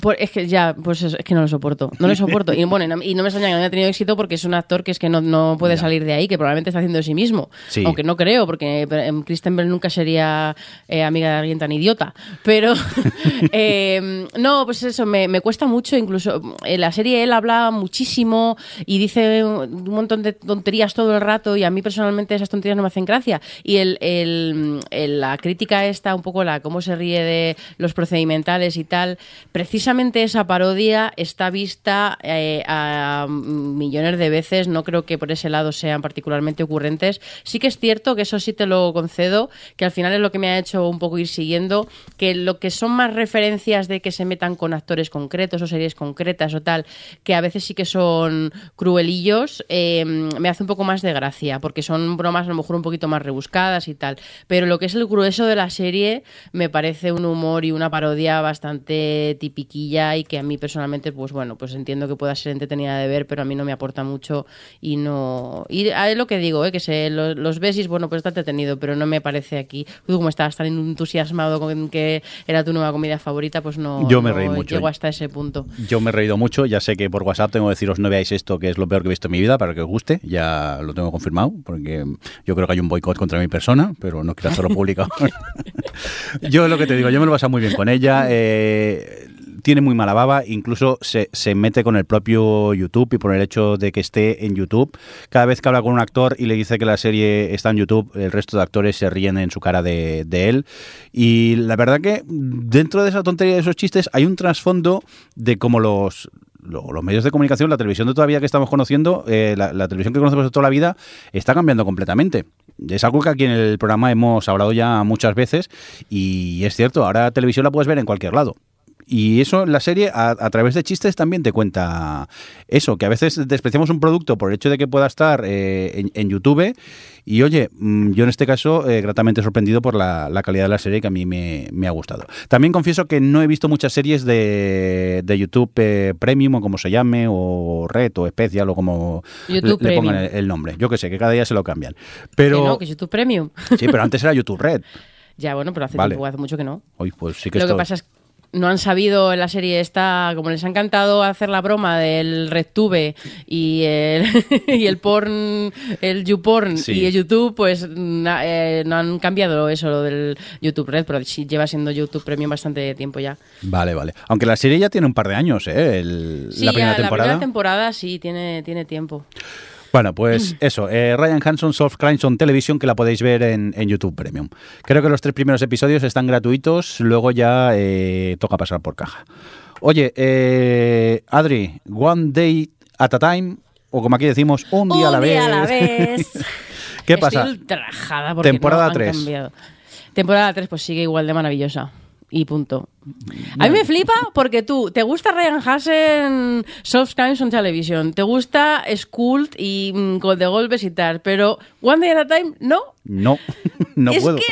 Por- es que ya, pues es, es que no lo soporto. No lo soporto. Y bueno, y no, y no me extraña que no haya tenido éxito porque es un actor que es que no, no puede Ya. salir de ahí, que probablemente está haciendo de sí mismo. Sí. Aunque no creo, porque Kristen Bell nunca sería eh, amiga de alguien tan idiota. Pero, eh, no, pues eso, me, me cuesta mucho. Incluso en la serie él habla muchísimo y dice un montón de tonterías todo el rato y a mí personalmente esas tonterías no me hacen gracia. Y el, el- el- la crítica esta, un poco la cómo se ríe de los procedimentales y tal, precisamente esa parodia está vista eh, a millones de veces, no creo que por ese lado sean particularmente ocurrentes. Sí que es cierto que eso sí te lo concedo, que al final es lo que me ha hecho un poco ir siguiendo, que lo que son más referencias de que se metan con actores concretos o series concretas o tal, que a veces sí que son cruelillos, eh, me hace un poco más de gracia, porque son bromas a lo mejor un poquito más rebuscadas y tal. Pero lo que es el grueso de la serie me parece un humor y una parodia bastante y que a mí personalmente, pues bueno, pues entiendo que pueda ser entretenida de ver, pero a mí no me aporta mucho y no... Y es lo que digo, ¿eh? que se, lo- los, ves y es, bueno, pues está entretenido, pero no me parece aquí... Como estabas tan entusiasmado con que era tu nueva comida favorita, pues no, Yo me no reí mucho. llego hasta ese punto. Yo me he reído mucho, ya sé que por WhatsApp tengo que deciros no veáis esto, que es lo peor que he visto en mi vida, para que os guste, ya lo tengo confirmado, porque yo creo que hay un boicot contra mi persona, pero no quiero hacerlo público. yo lo que te digo, yo me lo he pasado muy bien con ella, eh, tiene muy mala baba, incluso se, se mete con el propio YouTube y por el hecho de que esté en YouTube, cada vez que habla con un actor y le dice que la serie está en YouTube, el resto de actores se ríen en su cara de, de él. Y la verdad que dentro de esa tontería de esos chistes hay un trasfondo de cómo los, lo- los medios de comunicación, la televisión de todavía que estamos conociendo, eh, la, la televisión que conocemos de toda la vida, está cambiando completamente. Es algo que aquí en el programa hemos hablado ya muchas veces y es cierto, ahora televisión la puedes ver en cualquier lado. Y eso, la serie, a, a través de chistes, también te cuenta eso, que a veces despreciamos un producto por el hecho de que pueda estar eh, en, en YouTube. Y oye, mm, yo en este caso, eh, gratamente sorprendido por la, la calidad de la serie que a mí me, me ha gustado. También confieso que no he visto muchas series de, de YouTube eh, Premium o como se llame, o Red o Especial o como YouTube le, le pongan el, el nombre. Yo que sé, que cada día se lo cambian. Pero, Que no, que YouTube Premium. Sí, pero antes era YouTube Red. ya, bueno, pero hace, Vale. tiempo, hace mucho que no. Hoy pues sí que Lo que pasa es que no han sabido en la serie esta, como les ha encantado hacer la broma del RedTube y el, y el porn, el YouPorn Sí. y el YouTube, pues na- eh, no han cambiado eso, lo del YouTube Red, pero sí lleva siendo YouTube Premium bastante tiempo ya. Vale, vale. Aunque la serie ya tiene un par de años, ¿eh? El- Sí, la primera ya, temporada. la primera temporada sí, tiene, tiene tiempo. Bueno, pues eso, eh, Ryan Hanson Soft Crimes on Television, que la podéis ver en, en YouTube Premium. Creo que los tres primeros episodios están gratuitos, luego ya eh, toca pasar por caja. Oye, eh, Adri, One Day at a Time, o como aquí decimos, un día a la día a la vez. ¿Qué pasa? Estoy ultrajada porque Temporada no han tres. cambiado. Temporada 3 pues sigue igual de maravillosa. Y punto. A mí me flipa porque tú, te gusta Ryan Hasen, Soft Crimes on Television, te gusta Skult y mm, de Golpes y tal, pero One Day at a Time, no. No, no es puedo. que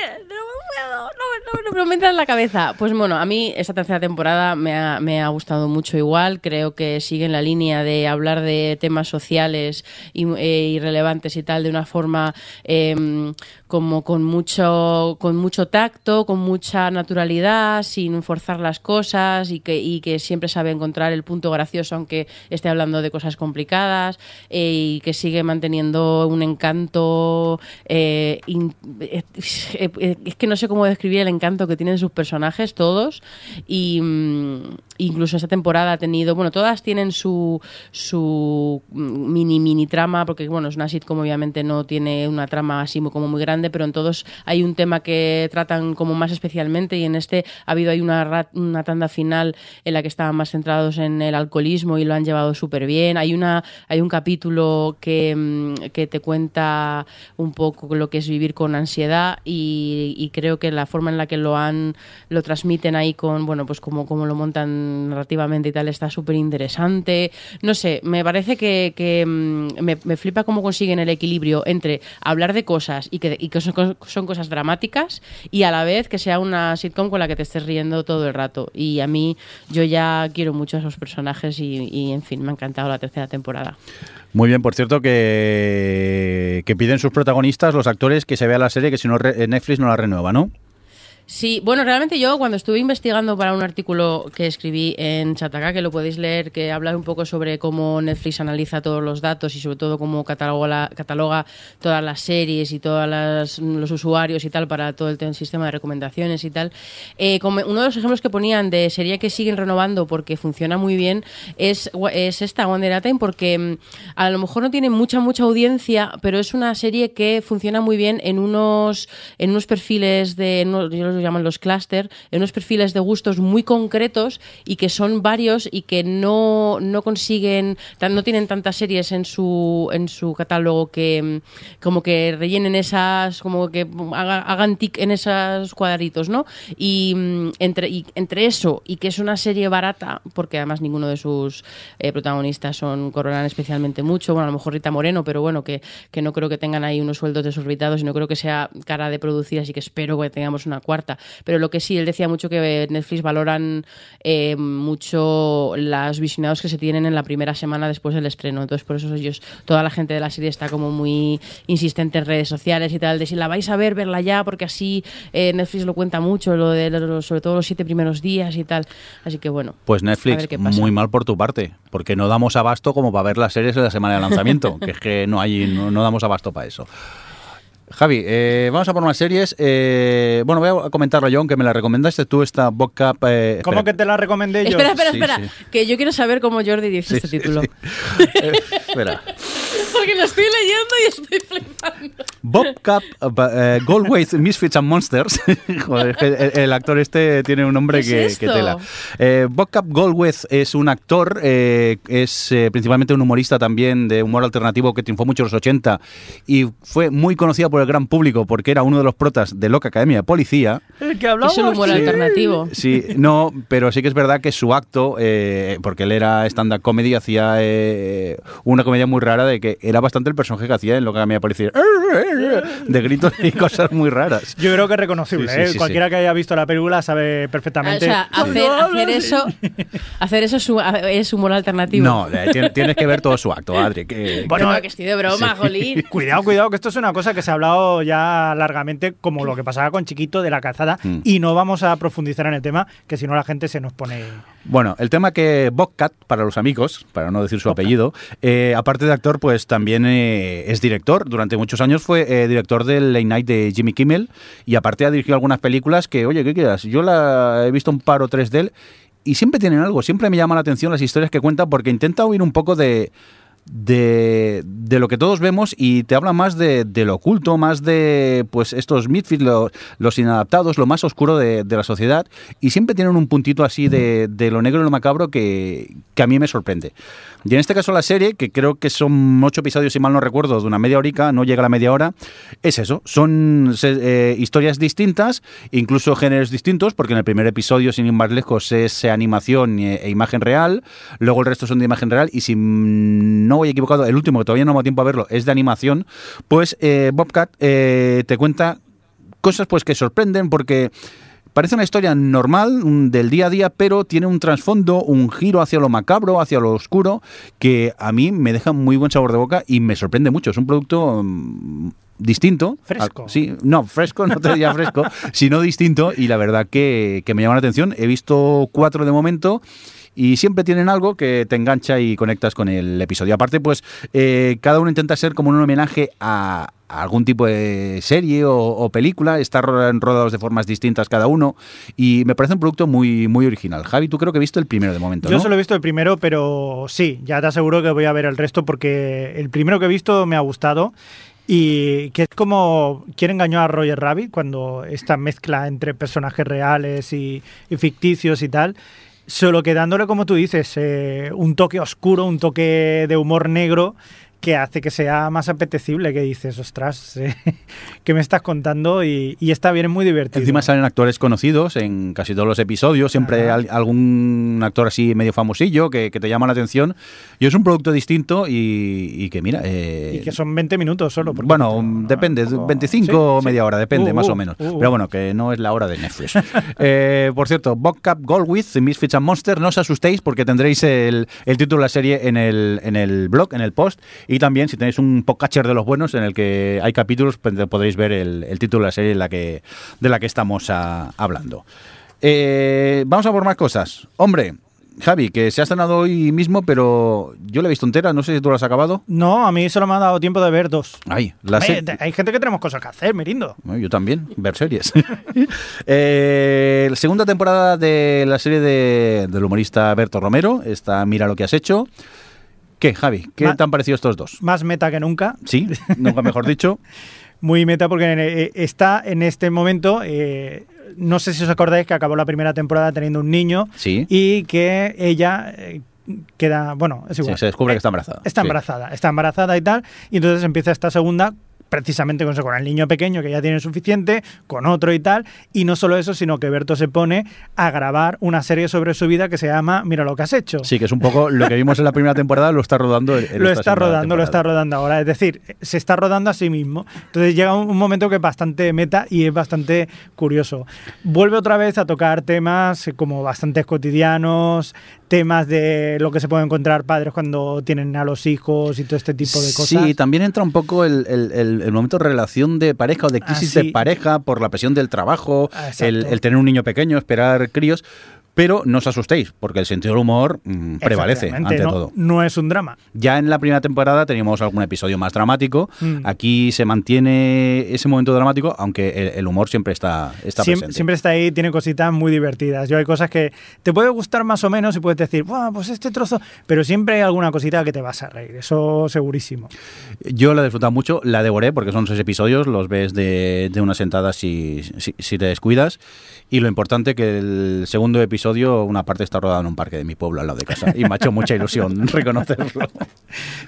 no, no, no, no me entra en la cabeza. Pues bueno, a mí esta tercera temporada me ha, me ha gustado mucho igual. Creo que sigue en la línea de hablar de temas sociales y, eh, y relevantes y tal de una forma eh, como con mucho, con mucho tacto, con mucha naturalidad, sin forzar las cosas y que, y que siempre sabe encontrar el punto gracioso aunque esté hablando de cosas complicadas eh, y que sigue manteniendo un encanto eh, eh, es que no sé cómo describir el encanto que tienen sus personajes todos y mm, incluso esta temporada ha tenido bueno todas tienen su su mm, mini mini trama porque bueno es una sitcom obviamente no tiene una trama así muy- como muy grande pero en todos hay un tema que tratan como más especialmente y en este ha habido ahí una, una tanda final en la que estaban más centrados en el alcoholismo y lo han llevado súper bien hay una hay un capítulo que, mm, que te cuenta un poco lo que es vivir con ansiedad y, y creo que la forma en la que lo han lo transmiten ahí con bueno pues como, como lo montan narrativamente y tal está súper interesante no sé me parece que, que, mm, me, me flipa cómo consiguen el equilibrio entre hablar de cosas y que, y que son, cosas dramáticas y a la vez que sea una sitcom con la que te estés riendo todo el rato. Y a mí yo ya quiero mucho a esos personajes y, en fin me ha encantado la tercera temporada Muy bien, por cierto, que, piden sus protagonistas, los actores, que se vea la serie, que si no re- Netflix no la renueva, ¿no? Sí, bueno, realmente yo cuando estuve investigando para un artículo que escribí en Chataca, que lo podéis leer, que habla un poco sobre cómo Netflix analiza todos los datos y sobre todo cómo cataloga, cataloga todas las series y todos los usuarios y tal para todo el te- sistema de recomendaciones y tal. eh, uno de los ejemplos que ponían de serie que siguen renovando porque funciona muy bien es, es esta, One Time, porque mm, a lo mejor no tiene mucha, mucha audiencia, pero es una serie que funciona muy bien en unos, en unos perfiles de, los llaman los clúster, en unos perfiles de gustos muy concretos y que son varios y que no, no consiguen, no tienen tantas series en su, en su catálogo que mm, como que rellenen esas, como que haga- hagan tic en esos cuadritos, ¿no? Y mm, entre, y entre eso y que es una serie barata, porque además ninguno de sus eh, protagonistas son coronan especialmente mucho, bueno, a lo mejor Rita Moreno, pero bueno, que, que no creo que tengan ahí unos sueldos desorbitados y no creo que sea cara de producir, así que espero que tengamos una cuarta. Pero lo que sí, él decía mucho que Netflix valoran eh, mucho los visionados que se tienen en la primera semana después del estreno. Entonces, por eso ellos, toda la gente de la serie está como muy insistente en redes sociales y tal, de si la vais a ver, verla ya, porque así eh, Netflix lo cuenta mucho, lo de sobre todo los siete primeros días y tal. Así que bueno. Pues a Netflix, ver qué pasa. muy mal por tu parte, porque no damos abasto como para ver las series en la semana de lanzamiento, que es que no hay, no, no damos abasto para eso. Javi, eh, vamos a por unas series. eh, bueno, voy a comentarlo yo, aunque me la recomendaste tú esta Boca. Eh, ¿Cómo espera. que te la recomendé yo? Espera, espera, Sí, espera, sí. que yo quiero saber cómo Jordi dice Sí, este sí, título. sí. Eh, espera. Porque lo estoy leyendo y estoy flipando. Bobcat uh, Goldways Misfits and Monsters. Joder, el, el, actor este tiene un nombre que, es que, esto? tela. Eh, Bobcat Goldways es un actor, eh, es eh, principalmente un humorista también de humor alternativo que triunfó mucho en los 80 y fue muy conocido por el gran público porque era uno de los protas de Loca Academia de Policía. El que hablamos. es un humor sí. alternativo. Sí, no, pero sí que es verdad que su acto, eh, porque él era stand-up comedy, hacía eh, una comedia muy rara de que era bastante el personaje que hacía en lo que a mí me parecía de gritos y cosas muy raras. Yo creo que es reconocible. Sí, sí, ¿eh? sí, sí. Cualquiera que haya visto la película sabe O perfectamente. sea, hacer, eso, hacer eso es, hu- es humor alternativo. No, eh, tien- tienes que ver todo su acto, Adri. Que, Bueno, Bueno, que estoy de broma, jolín. Cuidado, cuidado, que esto es una cosa que se ha hablado ya largamente, como lo que pasaba con Chiquito de la calzada, Mm. y no vamos a profundizar en el tema, que si no la gente se nos pone. Bueno, el tema que Bobcat, para los amigos, para no decir su Bobcat. apellido, eh, aparte de actor, pues también eh, es director. Durante muchos años fue eh, director del Late Night de Jimmy Kimmel y aparte ha dirigido algunas películas que, oye, ¿qué quieras? Yo la he visto un par o tres de él y siempre tienen algo, siempre me llama la atención las historias que cuenta porque intenta oír un poco de... De, de lo que todos vemos y te habla más de, de lo oculto, más de pues estos misfits, lo- los inadaptados, lo más oscuro de, de la sociedad y siempre tienen un puntito así de, de lo negro y lo macabro que, que a mí me sorprende. Y en este caso la serie, que creo que son ocho episodios, si mal no recuerdo, de una media horica, no llega a la media hora, es eso, son eh, historias distintas, incluso géneros distintos, porque en el primer episodio, sin ir más lejos, es eh, animación e, e imagen real, luego el resto son de imagen real, y si no voy equivocado, el último, que todavía no me tiempo a verlo, es de animación, pues eh, Bobcat eh, te cuenta cosas pues que sorprenden porque parece una historia normal del día a día, pero tiene un trasfondo, un giro hacia lo macabro, hacia lo oscuro, que a mí me deja muy buen sabor de boca y me sorprende mucho. Es un producto mm, distinto. Fresco. Sí, no, fresco, no te diría fresco, sino distinto y la verdad que, que me llama la atención. He visto cuatro de momento. Y siempre tienen algo que te engancha y conectas con el episodio. Aparte, pues eh, cada uno intenta ser como un homenaje a, algún tipo de serie o, o película. Están ro- rodados de formas distintas cada uno. Y me parece un producto muy, muy original. Javi, tú creo que he visto el primero de momento. Yo ¿no? solo he visto el primero, pero sí, ya te aseguro que voy a ver el resto porque el primero que he visto me ha gustado. Y que es como quién engañó a Roger Rabbit cuando esta mezcla entre personajes reales y, y ficticios y tal. Solo que dándole, como tú dices, eh, un toque oscuro, un toque de humor negro que hace que sea más apetecible, que dices, ostras, eh, ¿qué me estás contando? Y, y está bien, es muy divertido. Encima salen actores conocidos en casi todos los episodios, siempre al- algún actor así medio famosillo que, que te llama la atención. Y es un producto distinto y, y que mira... eh, y que son 20 minutos solo. Bueno, no- depende, tampoco- 25 Sí, o sí. media hora, depende, Uh, más uh, o menos. uh, uh. Pero bueno, que no es la hora de Netflix. Eh, por cierto, Bobcat Goldwith, Misfits and Monsters, no os asustéis porque tendréis el, el título de la serie en el, en el blog, en el post, y también si tenéis un podcatcher de los buenos en el que hay capítulos, pues, podréis ver el, el título de la serie en la que, de la que estamos ah, hablando. Eh, vamos a por más cosas. Hombre, Javi, que se ha estrenado hoy mismo, pero yo la he visto entera, no sé si tú la has acabado. No, a mí solo me ha dado tiempo de ver dos. Ay, la Hombre, se- te- Hay gente que tenemos cosas que hacer, Mirindo. Yo también, ver series. Eh, la segunda temporada de la serie de- del humorista Berto Romero, está Mira lo que has hecho. ¿Qué, Javi? ¿Qué Ma- te han parecido estos dos? Más meta que nunca. Sí, nunca mejor dicho. Muy meta porque eh, está en este momento. eh, no sé si os acordáis que acabó la primera temporada teniendo un niño Sí. y que ella eh, queda. Bueno, es Sí, igual. se descubre que está embarazada. Está Sí. embarazada, está embarazada y tal. Y entonces empieza esta segunda precisamente con, eso, con el niño pequeño que ya tiene suficiente, con otro y tal. Y no solo eso, sino que Berto se pone a grabar una serie sobre su vida que se llama Mira lo que has hecho. Sí, que es un poco lo que vimos en la primera temporada, lo está rodando. en- lo está rodando, lo está rodando ahora. Es decir, se está rodando a sí mismo. Entonces llega un, un momento que es bastante meta y es bastante curioso. Vuelve otra vez a tocar temas como bastantes cotidianos, temas de lo que se puede encontrar padres cuando tienen a los hijos y todo este tipo de cosas. Sí, también entra un poco el, el- el- el momento de relación de pareja o de Ah, crisis sí. de pareja por la presión del trabajo, Ah, el tener un niño pequeño, esperar críos. Pero no os asustéis, porque el sentido del humor mm, prevalece ante no, todo. No es un drama. Ya en la primera temporada teníamos algún episodio más dramático. Mm. Aquí se mantiene ese momento dramático, aunque el, el humor siempre está, está Siem- presente. siempre está ahí, tiene cositas muy divertidas. Yo hay cosas que te puede gustar más o menos y puedes decir, "Buah, pues este trozo, pero siempre hay alguna cosita que te vas a reír, eso segurísimo. Yo la he disfrutado mucho, la devoré porque son seis episodios, los ves de, de una sentada si, si, si te descuidas. Y lo importante que el segundo episodio, una parte está rodada en un parque de mi pueblo al lado de casa. Y me ha hecho mucha ilusión reconocerlo.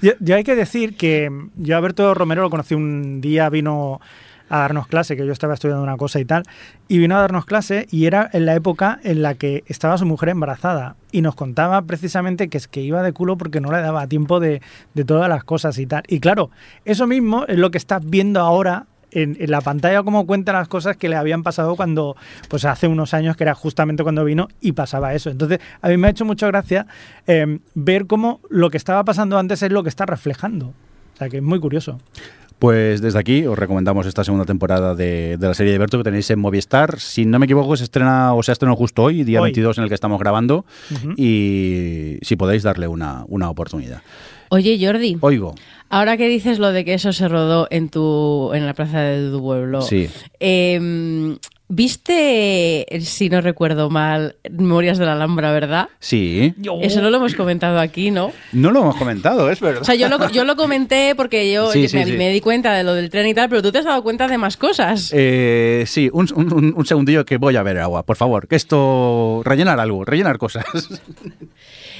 Yo, hay que decir que yo a Alberto Romero lo conocí un día, vino a darnos clase, que yo estaba estudiando una cosa y tal, y vino a darnos clase y era en la época en la que estaba su mujer embarazada y nos contaba precisamente que es que iba de culo porque no le daba tiempo de todas las cosas y tal. Y claro, eso mismo es lo que estás viendo ahora en, en la pantalla como cuenta las cosas que le habían pasado cuando, pues hace unos años, que era justamente cuando vino y pasaba eso. Entonces, a mí me ha hecho mucha gracia eh, ver cómo lo que estaba pasando antes es lo que está reflejando. O sea, que es muy curioso. Pues desde aquí os recomendamos esta segunda temporada de, de la serie de Berto que tenéis en Movistar. Si no me equivoco, se estrena o se ha estrenado justo hoy, día Hoy. 22 en el que estamos grabando. Y si podéis darle una, una oportunidad. Oye, Jordi, Oigo, ahora que dices lo de que eso se rodó en tu en la plaza de tu pueblo, Sí. em, ¿viste, si no recuerdo mal, Memorias de la Alhambra, verdad? sí. Eso no lo hemos comentado aquí, ¿no? No lo hemos comentado, es verdad. O sea, yo lo, yo lo comenté porque yo Sí, sí, me, sí. me di cuenta de lo del tren y tal, pero tú te has dado cuenta de más cosas. Eh, sí, un, un- un segundillo que voy a ver agua, por favor. Que esto. rellenar algo, rellenar cosas.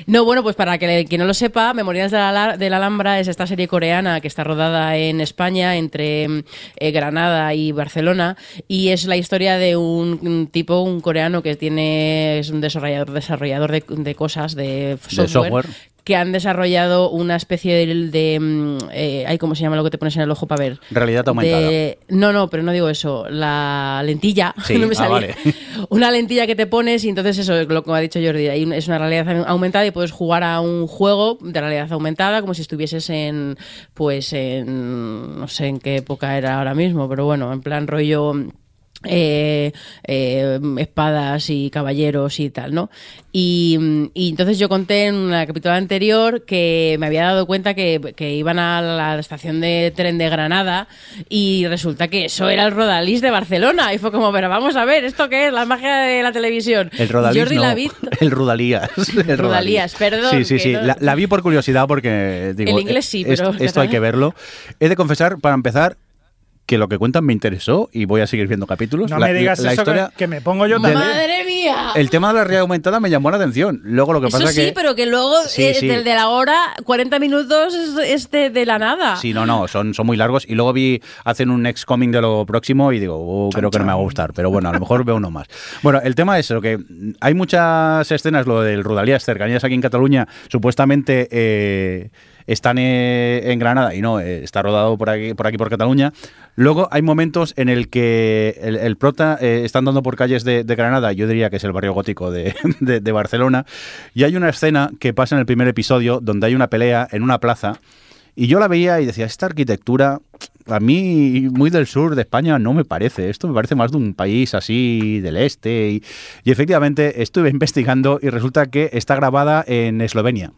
No, bueno, pues para que quien no lo sepa, Memorias de la, de Alhambra es esta serie coreana que está rodada en España entre eh, Granada y Barcelona y es la historia de un, un tipo, un coreano que tiene es un desarrollador desarrollador de, de cosas de software, software. Que han desarrollado una especie de, de mm, eh, ay, ¿cómo se llama lo que te pones en el ojo para ver? Realidad aumentada. De- no, no, pero no digo eso. La lentilla. Sí, no me ah, vale. Una lentilla que te pones y entonces eso, lo que ha dicho Jordi, es una realidad aumentada y puedes jugar a un juego de realidad aumentada como si estuvieses en, pues en, no sé en qué época era ahora mismo, pero bueno, en plan rollo eh, eh, espadas y caballeros y tal, ¿no? Y, y entonces yo conté en una capítulo anterior que me había dado cuenta que, que iban a la estación de tren de Granada y resulta que eso era el Rodalís de Barcelona y fue como, pero vamos a ver, ¿esto qué es? La magia de la televisión. El Rodalís, Jordi no, la vi- el Rudalías. El Rodalías, perdón, Sí, sí, sí. no- La, la vi por curiosidad porque digo, El inglés sí, esto, pero- esto hay que verlo. He de confesar, para empezar, que lo que cuentan me interesó y voy a seguir viendo capítulos. No La- me digas la eso, que- historia- que, me pongo yo también. ¡Madre mía! El tema de la realidad aumentada me llamó la atención. Luego lo que Eso pasa sí, que pero que luego Sí, eh, sí. del de la hora, 40 minutos es, es de, de la nada. Sí, no, no, son, son muy largos. Y luego vi, hacen un next coming de lo próximo y digo, oh, creo que no me va a gustar. Pero bueno, a lo mejor veo uno más. Bueno, el tema es lo que hay muchas escenas, lo del Rudalías, cercanías aquí en Cataluña, supuestamente eh, están eh, en Granada y no, eh, está rodado por aquí, por aquí, por Cataluña. Luego hay momentos en el que el, prota eh, está andando por calles de, Granada, yo diría que es el barrio gótico de, Barcelona, y hay una escena que pasa en el primer episodio donde hay una pelea en una plaza y yo la veía y decía, esta arquitectura, a mí, muy del sur de España, no me parece. Esto me parece más de un país así del este. Y efectivamente estuve investigando y resulta que está grabada en Eslovenia.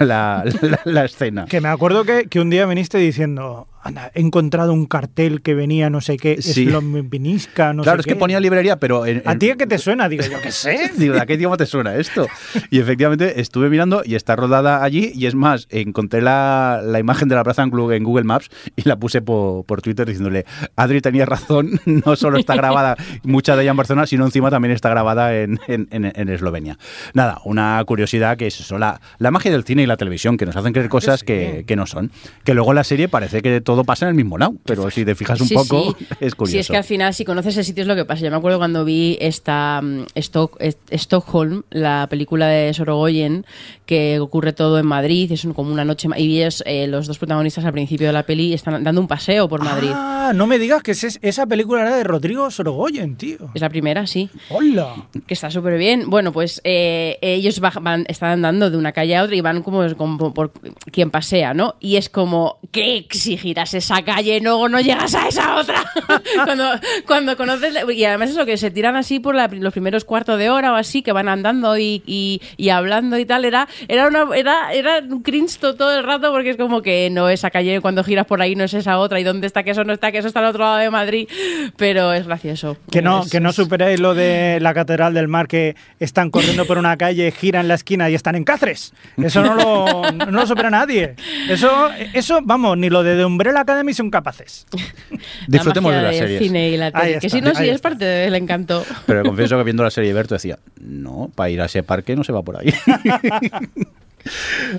La, la- escena. Que me acuerdo que, que un día viniste diciendo, anda, he encontrado un cartel que venía no sé qué, Sí. Slovinisca, no claro, sé es que qué. ponía librería, pero... en- ¿A en- ti a qué te suena? Digo, yo qué sé. Digo, ¿de qué idioma te suena esto? Y efectivamente estuve mirando y está rodada allí. Y es más, encontré la, la imagen de la plaza en Google, en Google Maps y la puse por, por Twitter diciéndole, Adri tenía razón, no solo está grabada mucha de ella en Barcelona, sino encima también está grabada en, en- en- en Eslovenia. Nada, una curiosidad que es eso, la, la magia del cine y la televisión, que nos hacen creer cosas que, que no son. Que luego la serie parece que todo pasa en el mismo lado, pero si te fijas un Sí, poco, sí. es curioso. Sí, es que al final, si conoces el sitio, es lo que pasa. Yo me acuerdo cuando vi esta mm, Stock- est- Stockholm, la película de Sorogoyen, que ocurre todo en Madrid, es un- como una noche. Y ves eh, los dos protagonistas al principio de la peli están dando un paseo por Madrid. Ah, no me digas que esa película era de Rodrigo Sorogoyen, tío. Es la primera, sí. Hola. Que está súper bien. Bueno, pues eh, ellos van, están andando de una calle a otra y van como, como por quien pasea, ¿no? Y es como, ¿qué exigirá esa calle, luego no llegas a esa otra. cuando, cuando conoces. Y además eso, que se tiran así por la- los primeros cuartos de hora o así, que van andando y, y, y hablando y tal. Era, era, una, era, era un cringe to- todo el rato porque es como que no esa calle, cuando giras por ahí no es esa otra. ¿Y dónde está? Que eso no está, que eso está al otro lado de Madrid. Pero es gracioso. Que no, Es- que no es- superéis lo de la Catedral del Mar, que están corriendo por una calle, giran la esquina y están en Cáceres. Eso no lo, no lo supera nadie. Eso, eso, vamos, ni lo de The Umbrella Academy son capaces. Disfrutemos magia de las del series. cine y la tele. Que si no, sí es parte del encanto. Pero confieso que viendo la serie de Berto decía, no, para ir a ese parque no se va por ahí.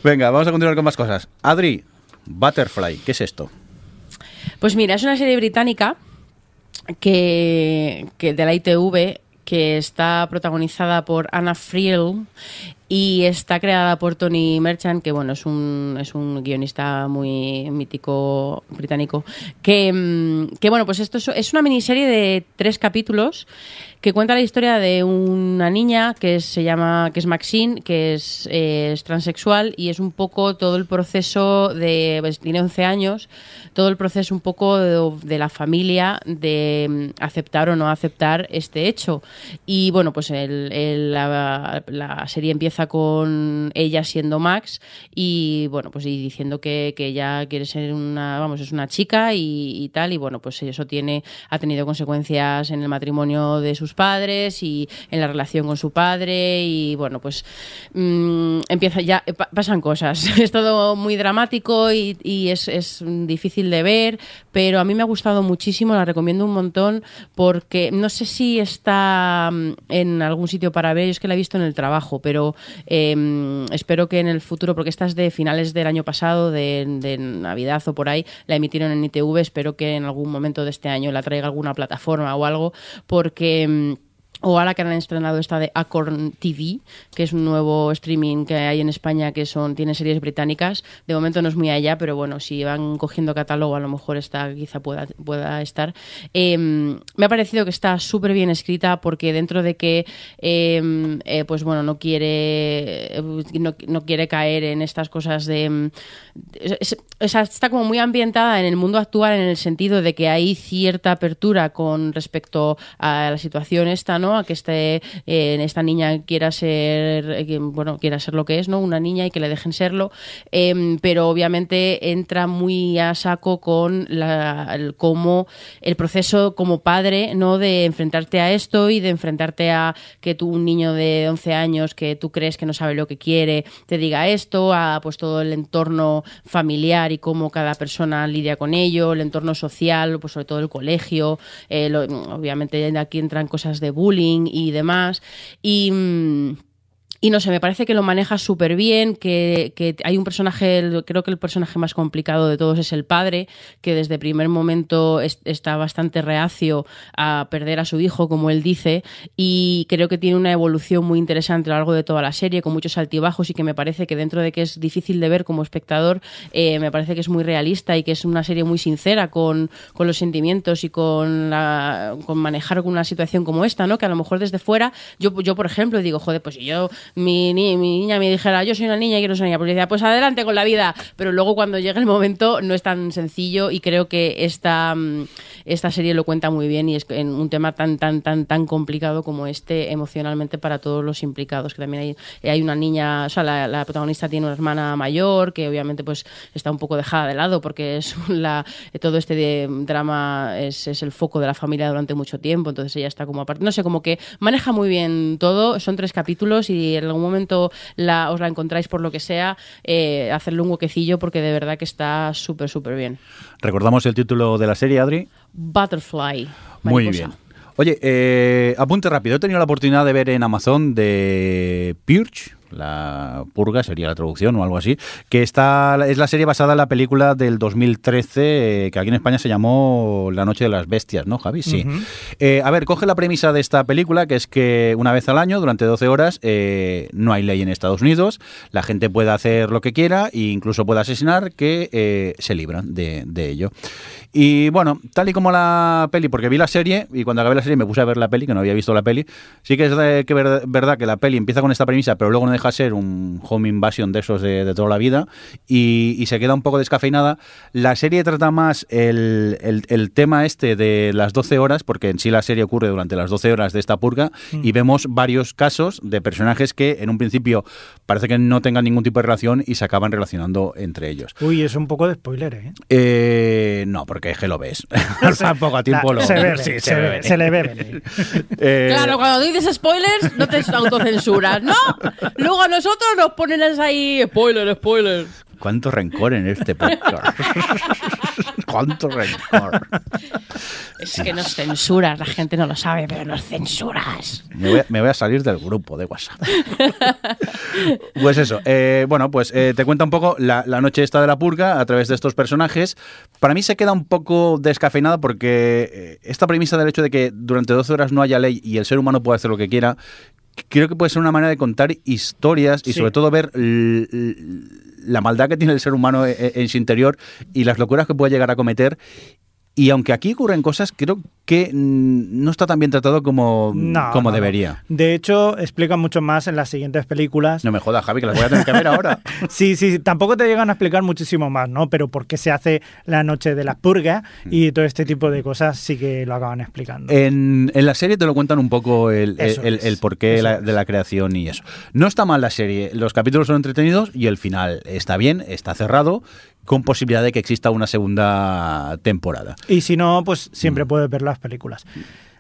Venga, vamos a continuar con más cosas. Adri, Butterfly, ¿qué es esto? Pues mira, es una serie británica que, que de la ITV que está protagonizada por Anna Friel y está creada por Tony Merchant, que bueno, es un, es un guionista muy mítico británico, que, mm, que bueno, pues esto es, es una miniserie de tres capítulos que cuenta la historia de una niña que se llama, que es Maxine, que es, eh, es transexual y es un poco todo el proceso de, pues, tiene 11 años, todo el proceso un poco de, la familia de mm, aceptar o no aceptar este hecho. Y bueno, pues el- la serie empieza con ella siendo Max y bueno, pues y diciendo que, que ella quiere ser una, vamos, es una chica y, y tal, y bueno, pues eso tiene, ha tenido consecuencias en el matrimonio de sus padres y en la relación con su padre y bueno, pues mm, empieza ya, pa- pasan cosas. Es todo muy dramático y, es, difícil de ver, pero a mí me ha gustado muchísimo, la recomiendo un montón porque no sé si está mm, en algún sitio para ver, yo es que la he visto en el trabajo, pero eh, espero que en el futuro, porque esta es de finales del año pasado, de, de Navidad o por ahí, la emitieron en ITV, espero que en algún momento de este año la traiga alguna plataforma o algo, porque... mm, o ahora que han estrenado esta de Acorn TV, que es un nuevo streaming que hay en España que son tiene series británicas. De momento no es muy allá, pero bueno, si van cogiendo catálogo, a lo mejor esta quizá pueda, pueda estar. Eh, me ha parecido que está súper bien escrita porque dentro de que, eh, eh, pues bueno, no quiere, no, no quiere caer en estas cosas de... mm, es- es- está como muy ambientada en el mundo actual en el sentido de que hay cierta apertura con respecto a la situación esta, ¿no? A que este, eh, esta niña quiera ser, eh, bueno, quiera ser lo que es, ¿no? Una niña y que le dejen serlo, Em, pero obviamente entra muy a saco con el, cómo el proceso como padre, ¿no? De enfrentarte a esto y de enfrentarte a que tú, un niño de 11 años que tú crees que no sabe lo que quiere, te diga esto, a pues todo el entorno familiar y cómo cada persona lidia con ello, el entorno social, pues sobre todo el colegio, eh, obviamente aquí entran cosas de bullying y demás. Y. mm, y no sé, me parece que lo maneja súper bien, que, que hay un personaje, creo que el personaje más complicado de todos es el padre, que desde primer momento es- está bastante reacio a perder a su hijo, como él dice, y creo que tiene una evolución muy interesante a lo largo de toda la serie, con muchos altibajos y que me parece que dentro de que es difícil de ver como espectador, eh, me parece que es muy realista y que es una serie muy sincera con, con los sentimientos y con, la, con manejar una situación como esta, ¿no? Que a lo mejor desde fuera, yo, yo por ejemplo, digo, joder, pues yo, mi, ni- mi niña me dijera, yo soy una niña y quiero ser niña, pues decía, pues adelante con la vida. Pero luego cuando llega el momento no es tan sencillo y creo que esta, mm, esta serie lo cuenta muy bien y es en un tema tan, tan, tan, tan complicado como este emocionalmente para todos los implicados. Que también hay, hay una niña, o sea, la, protagonista tiene una hermana mayor que obviamente pues está un poco dejada de lado porque es la, todo este de drama es, es el foco de la familia durante mucho tiempo, entonces ella está como aparte, no sé, como que maneja muy bien todo, son tres capítulos y en algún momento la, os la encontráis por lo que sea, eh, hacerle un huequecillo porque de verdad que está súper, súper bien. Recordamos el título de la serie, Adri. Butterfly. Muy bien. Oye, eh, apunte rápido. He tenido la oportunidad de ver en Amazon de Purge, la purga sería la traducción o algo así, que está es la serie basada en la película del 2013 eh, que aquí en España se llamó La Noche de las Bestias, ¿no, Javi? Sí. Eh, a ver, coge la premisa de esta película, que es que una vez al año, durante 12 horas, eh, no hay ley en Estados Unidos, la gente puede hacer lo que quiera e incluso puede asesinar, que se libran de, de ello. Y bueno, tal y como la peli, porque vi la serie y cuando acabé la serie me puse a ver la peli, que no había visto la peli, sí que es de- que ver- verdad que la peli empieza con esta premisa, pero luego no deja de ser un home invasion de esos de, de toda la vida y, y se queda un poco descafeinada. La serie trata más el, el- el tema este de las 12 horas, porque en sí la serie ocurre durante las 12 horas de esta purga y vemos varios casos de personajes que en un principio parece que no tengan ningún tipo de relación y se acaban relacionando entre ellos. Uy, es un poco de spoiler, ¿eh? Eh, no, porque es que lo ves. Al poco a tiempo lo se ve, sí, se, ve, venir. se le ve venir. Eh, Claro, cuando dices spoilers, no te autocensuras, ¿no? Luego a nosotros nos ponen ahí spoiler, spoiler. ¿Cuánto rencor en este podcast? ¿Cuánto rencor? Es que nos censuras, la gente no lo sabe, pero nos censuras. Me voy, a, me voy a salir del grupo de WhatsApp. Pues eso, eh, bueno, pues eh, te cuenta un poco la, la noche esta de la purga a través de estos personajes. Para mí se queda un poco descafeinada porque eh, esta premisa del hecho de que durante 12 horas no haya ley y el ser humano puede hacer lo que quiera, creo que puede ser una manera de contar historias y Sí. sobre todo ver la maldad que tiene el ser humano e- e- en su interior y las locuras que puede llegar a cometer. Y aunque aquí ocurren cosas, creo que no está tan bien tratado como, No, como no, no. debería. De hecho, explica mucho más en las siguientes películas. No me jodas, Javi, que las voy a tener que ver ahora. Sí, sí, tampoco te llegan a explicar muchísimo más, ¿no? Pero por qué se hace la noche de la purga Mm. y todo este tipo de cosas sí que lo acaban explicando. En, en la serie te lo cuentan un poco el, el, porqué la- de la creación y eso. No está mal la serie, los capítulos son entretenidos y el final está bien, está cerrado, con posibilidad de que exista una segunda temporada. Y si no, pues Mm. siempre puedes ver las películas.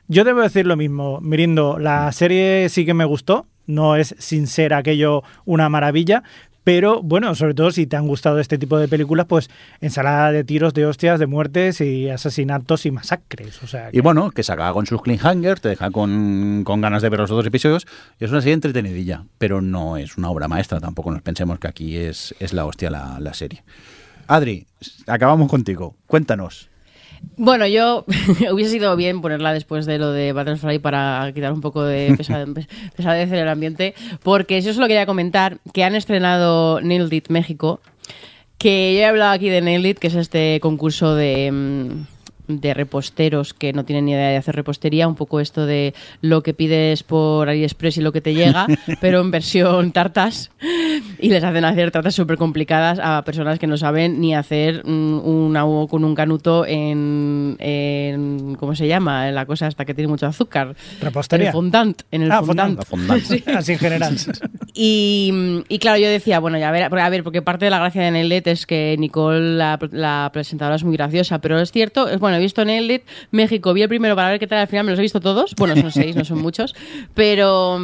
Yo debo decir lo mismo, Mirindo, la serie sí que me gustó, no es sin ser aquello una maravilla, pero bueno, sobre todo si te han gustado este tipo de películas, pues ensalada de tiros, de hostias, de muertes y asesinatos y masacres. O sea, Y bueno, que se acaba con sus cliffhangers, te deja con, con ganas de ver los otros episodios. Y es una serie entretenidilla, pero no es una obra maestra. Tampoco nos pensemos que aquí es, es la hostia la, la serie. Adri, acabamos contigo. Cuéntanos. Bueno, yo hubiese sido bien ponerla después de lo de Butterfly para quitar un poco de pesa- pesadez en el ambiente, porque yo solo quería comentar que han estrenado Nailed It México, que yo he hablado aquí de Nailed It, que es este concurso de, mm, de reposteros que no tienen ni idea de hacer repostería, un poco esto de lo que pides por AliExpress y lo que te llega, pero en versión tartas, y les hacen hacer tartas súper complicadas a personas que no saben ni hacer mm, un agua con un canuto en, en- ¿cómo se llama? La cosa hasta que tiene mucho azúcar. Repostería. En el fondant. En el Ah, fondant. así en general. Y, y claro, yo decía, bueno, ya a ver, a ver, porque parte de la gracia de Nailet es que Nicole, la, la presentadora, es muy graciosa, pero es cierto, es bueno, he visto Nailet México, vi el primero para ver qué tal, al final me los he visto todos, bueno, son seis, no son muchos, pero...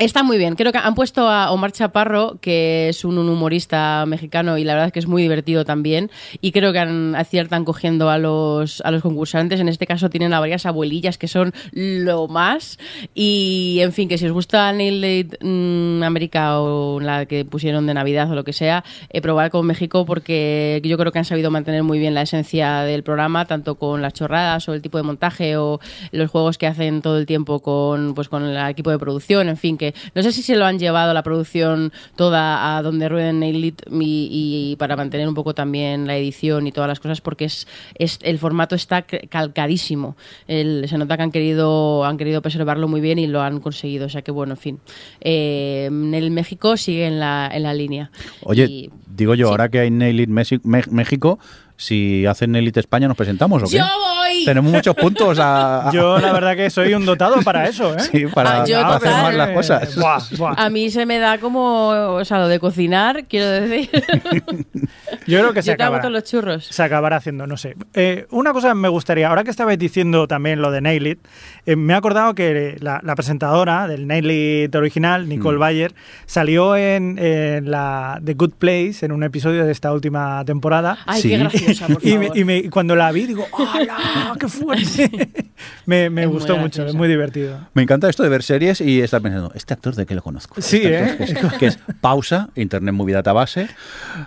Está muy bien. Creo que han puesto a Omar Chaparro, que es un, humorista mexicano y la verdad es que es muy divertido también. Y creo que han, aciertan cogiendo a los, a los concursantes. En este caso tienen a varias abuelillas que son lo más. Y en fin, que si os gusta Nail It, mm, América o la que pusieron de Navidad o lo que sea, eh, probar con México porque yo creo que han sabido mantener muy bien la esencia del programa, tanto con las chorradas o el tipo de montaje o los juegos que hacen todo el tiempo con, pues, con el equipo de producción. En fin, que no sé si se lo han llevado la producción toda a donde rueden Nail It y, y para mantener un poco también la edición y todas las cosas porque es, es el formato está calcadísimo. El- se nota que han querido han querido preservarlo muy bien y lo han conseguido. O sea que bueno, en fin. Eh, el México sigue en la, en la línea. Oye, Y- digo yo, sí. ahora que hay Nail It México, si hacen Nail It España, ¿nos presentamos o qué? ¡Yo voy! Tenemos muchos puntos a, a- Yo la verdad que soy un dotado para eso, ¿eh? sí, para, Ah, yo para hacer más las cosas. Buah, buah. A mí se me da como, o sea, lo de cocinar, quiero decir. Yo creo que se Yo te acabará. los churros. se acabará haciendo, no sé. Eh, una cosa me gustaría, ahora que estabais diciendo también lo de Nail It, eh, me he acordado que la, la presentadora del Nail It original, Nicole Mm. Bayer, salió en, en la The Good Place, en un episodio de esta última temporada. Ay, Sí. qué graciosa, por Y, me- favor. y me- y cuando la vi, digo, ¡hala! ¡Qué fuerte! me me gustó mucho, es muy divertido. Me encanta esto de ver series y estar pensando, ¿este actor de qué lo conozco? Sí, Este ¿eh? Que es, que es pausa, Internet Movie Database.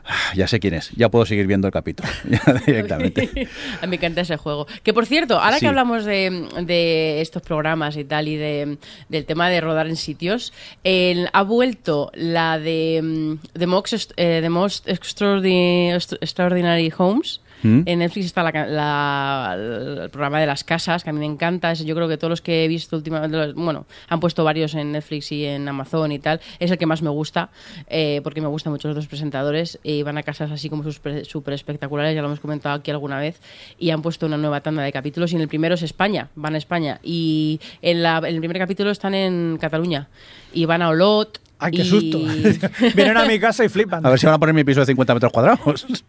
Ah, Ya sé quién es, ya puedo seguir viendo el capítulo ya directamente. A mí me encanta ese juego. Que por cierto, ahora Sí. que hablamos de, de estos programas y tal y de, del tema de rodar en sitios, el- ha vuelto la de mm, The Most, eh, The Most Extraordinary, Extraordinary Homes. ¿Mm? En Netflix está la ca- la- el programa de las casas, que a mí me encanta. Es- yo creo que todos los que he visto últimamente, bueno, han puesto varios en Netflix y en Amazon y tal. Es el que más me gusta, eh, porque me gustan mucho los dos presentadores. Y van a casas así como súper súper espectaculares, ya lo hemos comentado aquí alguna vez. Y han puesto una nueva tanda de capítulos. Y en el primero es España, van a España. Y en, la- en el primer capítulo están en Cataluña. Y van a Olot. ¡Ay, qué y- susto! Vienen a mi casa y flipan. A ver si van a poner mi piso de 50 metros cuadrados.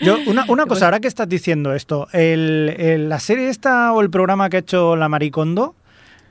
Yo, una, una cosa, ahora que estás diciendo esto, el, el- la serie esta o el programa que ha hecho la Maricondo,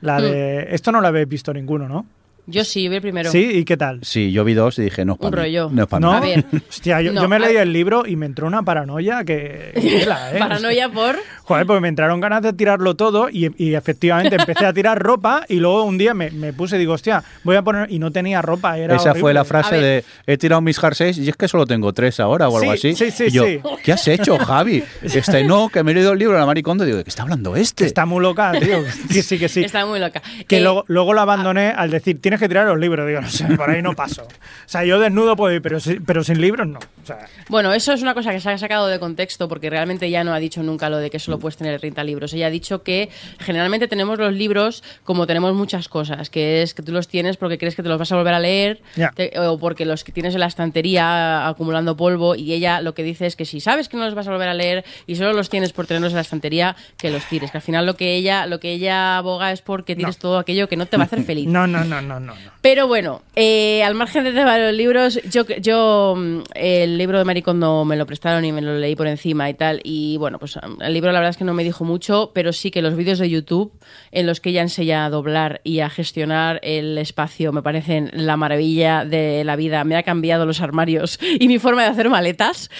la de... Esto no lo habéis visto ninguno, ¿no? Yo sí, yo vi el primero. ¿Sí? ¿Y qué tal? Sí, yo vi dos y dije, no es para Un mí. rollo. No es para ¿No? mí. Hostia, yo, No, yo me a- leí el libro y me entró una paranoia que... que tela, ¿eh? Paranoia por. Joder, pues me entraron ganas de tirarlo todo y, y efectivamente empecé a tirar ropa y luego un día me, me puse y digo, hostia, voy a poner... Y no tenía ropa, era Esa fue la frase A ver. de he tirado mis jerseys y es que solo tengo tres ahora o algo Sí, así. sí, sí, Y yo, sí. ¿qué has hecho, Javi? Este no, que me he leído el libro de la Maricondo. Digo, ¿de qué está hablando este? Está muy loca, tío. Que sí, que sí. Está muy loca. Que Eh, luego, luego lo abandoné al decir, tienes que tirar los libros. Digo, no sé, por ahí no paso. O sea, yo desnudo puedo ir, pero, pero sin libros no. O sea, Bueno, eso es una cosa que se ha sacado de contexto porque realmente ella no ha dicho nunca lo de que solo puedes tener 30 libros. Ella ha dicho que generalmente tenemos los libros como tenemos muchas cosas, que es que tú los tienes porque crees que te los vas a volver a leer Ya. te- o porque los que tienes en la estantería acumulando polvo y ella lo que dice es que si sabes que no los vas a volver a leer y solo los tienes por tenerlos en la estantería, que los tires. Que al final lo que ella, lo que ella aboga es porque tienes todo aquello que no te va a hacer feliz. no, no, no, no, no. Pero bueno, eh, al margen de los libros, yo, yo mm, el libro de Maricondo me lo prestaron y me lo leí por encima y tal. Y bueno, pues mm, el libro la verdad es que no me dijo mucho, pero sí que los vídeos de YouTube en los que ella enseña a doblar y a gestionar el espacio me parecen la maravilla de la vida. Me ha cambiado los armarios y mi forma de hacer maletas.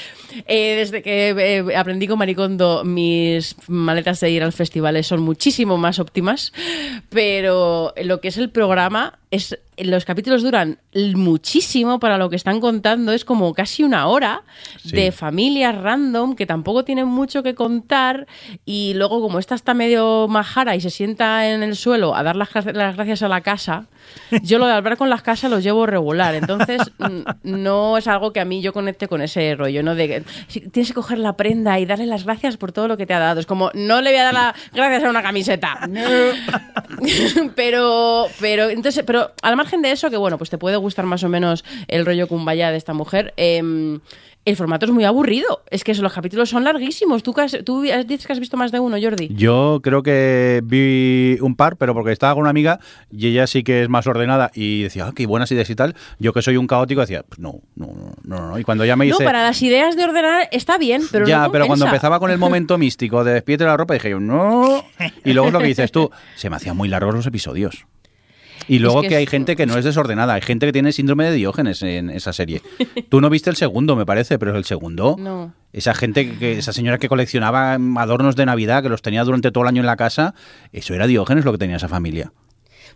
Eh, desde que eh, aprendí con Maricondo, mis maletas de ir al festival son muchísimo más óptimas. Pero lo que es el programa, es los capítulos duran muchísimo para lo que están contando. Es como casi una hora Sí. de familias random que tampoco tienen mucho que contar. Y luego, como esta está medio majara y se sienta en el suelo a dar las gracias a la casa, yo lo de hablar con las casas lo llevo regular. Entonces, no es algo que a mí yo conecte con ese rollo, ¿no? De que tienes que coger la prenda y darle las gracias por todo lo que te ha dado. Es como, no le voy a dar las gracias a una camiseta. pero, pero, entonces, pero al margen de eso, que bueno, pues te puede gustar más o menos el rollo kumbaya de esta mujer. em, el formato es muy aburrido. Es que los capítulos son larguísimos. ¿Tú, has- tú dices que has visto más de uno, Jordi? Yo creo que vi un par, pero porque estaba con una amiga y ella sí que es más ordenada y decía, ah, qué buenas ideas y tal. Yo que soy un caótico decía, pues no, no, no, no, no. Y cuando ya me No, dice... para las ideas de ordenar está bien, pero ya, no pero cuando empezaba con el momento místico de despierte la ropa, dije yo, no. Y luego es lo que dices tú, se me hacían muy largos los episodios. Y luego que que, hay es- gente que no es desordenada, hay gente que tiene síndrome de Diógenes en esa serie. Tú no viste el segundo, me parece, pero el segundo, No. esa gente, que esa señora que coleccionaba adornos de Navidad, que los tenía durante todo el año en la casa, eso era Diógenes lo que tenía esa familia.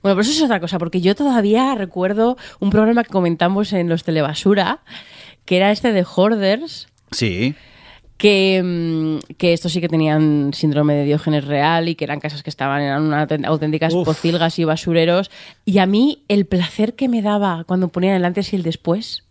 Bueno, pero eso es otra cosa, porque yo todavía recuerdo un programa que comentamos en los Telebasura, que era este de Hoarders, Sí, que, mm, que estos sí que tenían síndrome de Diógenes real y que eran casas que estaban, eran autent- auténticas Uf. pocilgas y basureros. Y a mí el placer que me daba cuando ponían el antes y el después.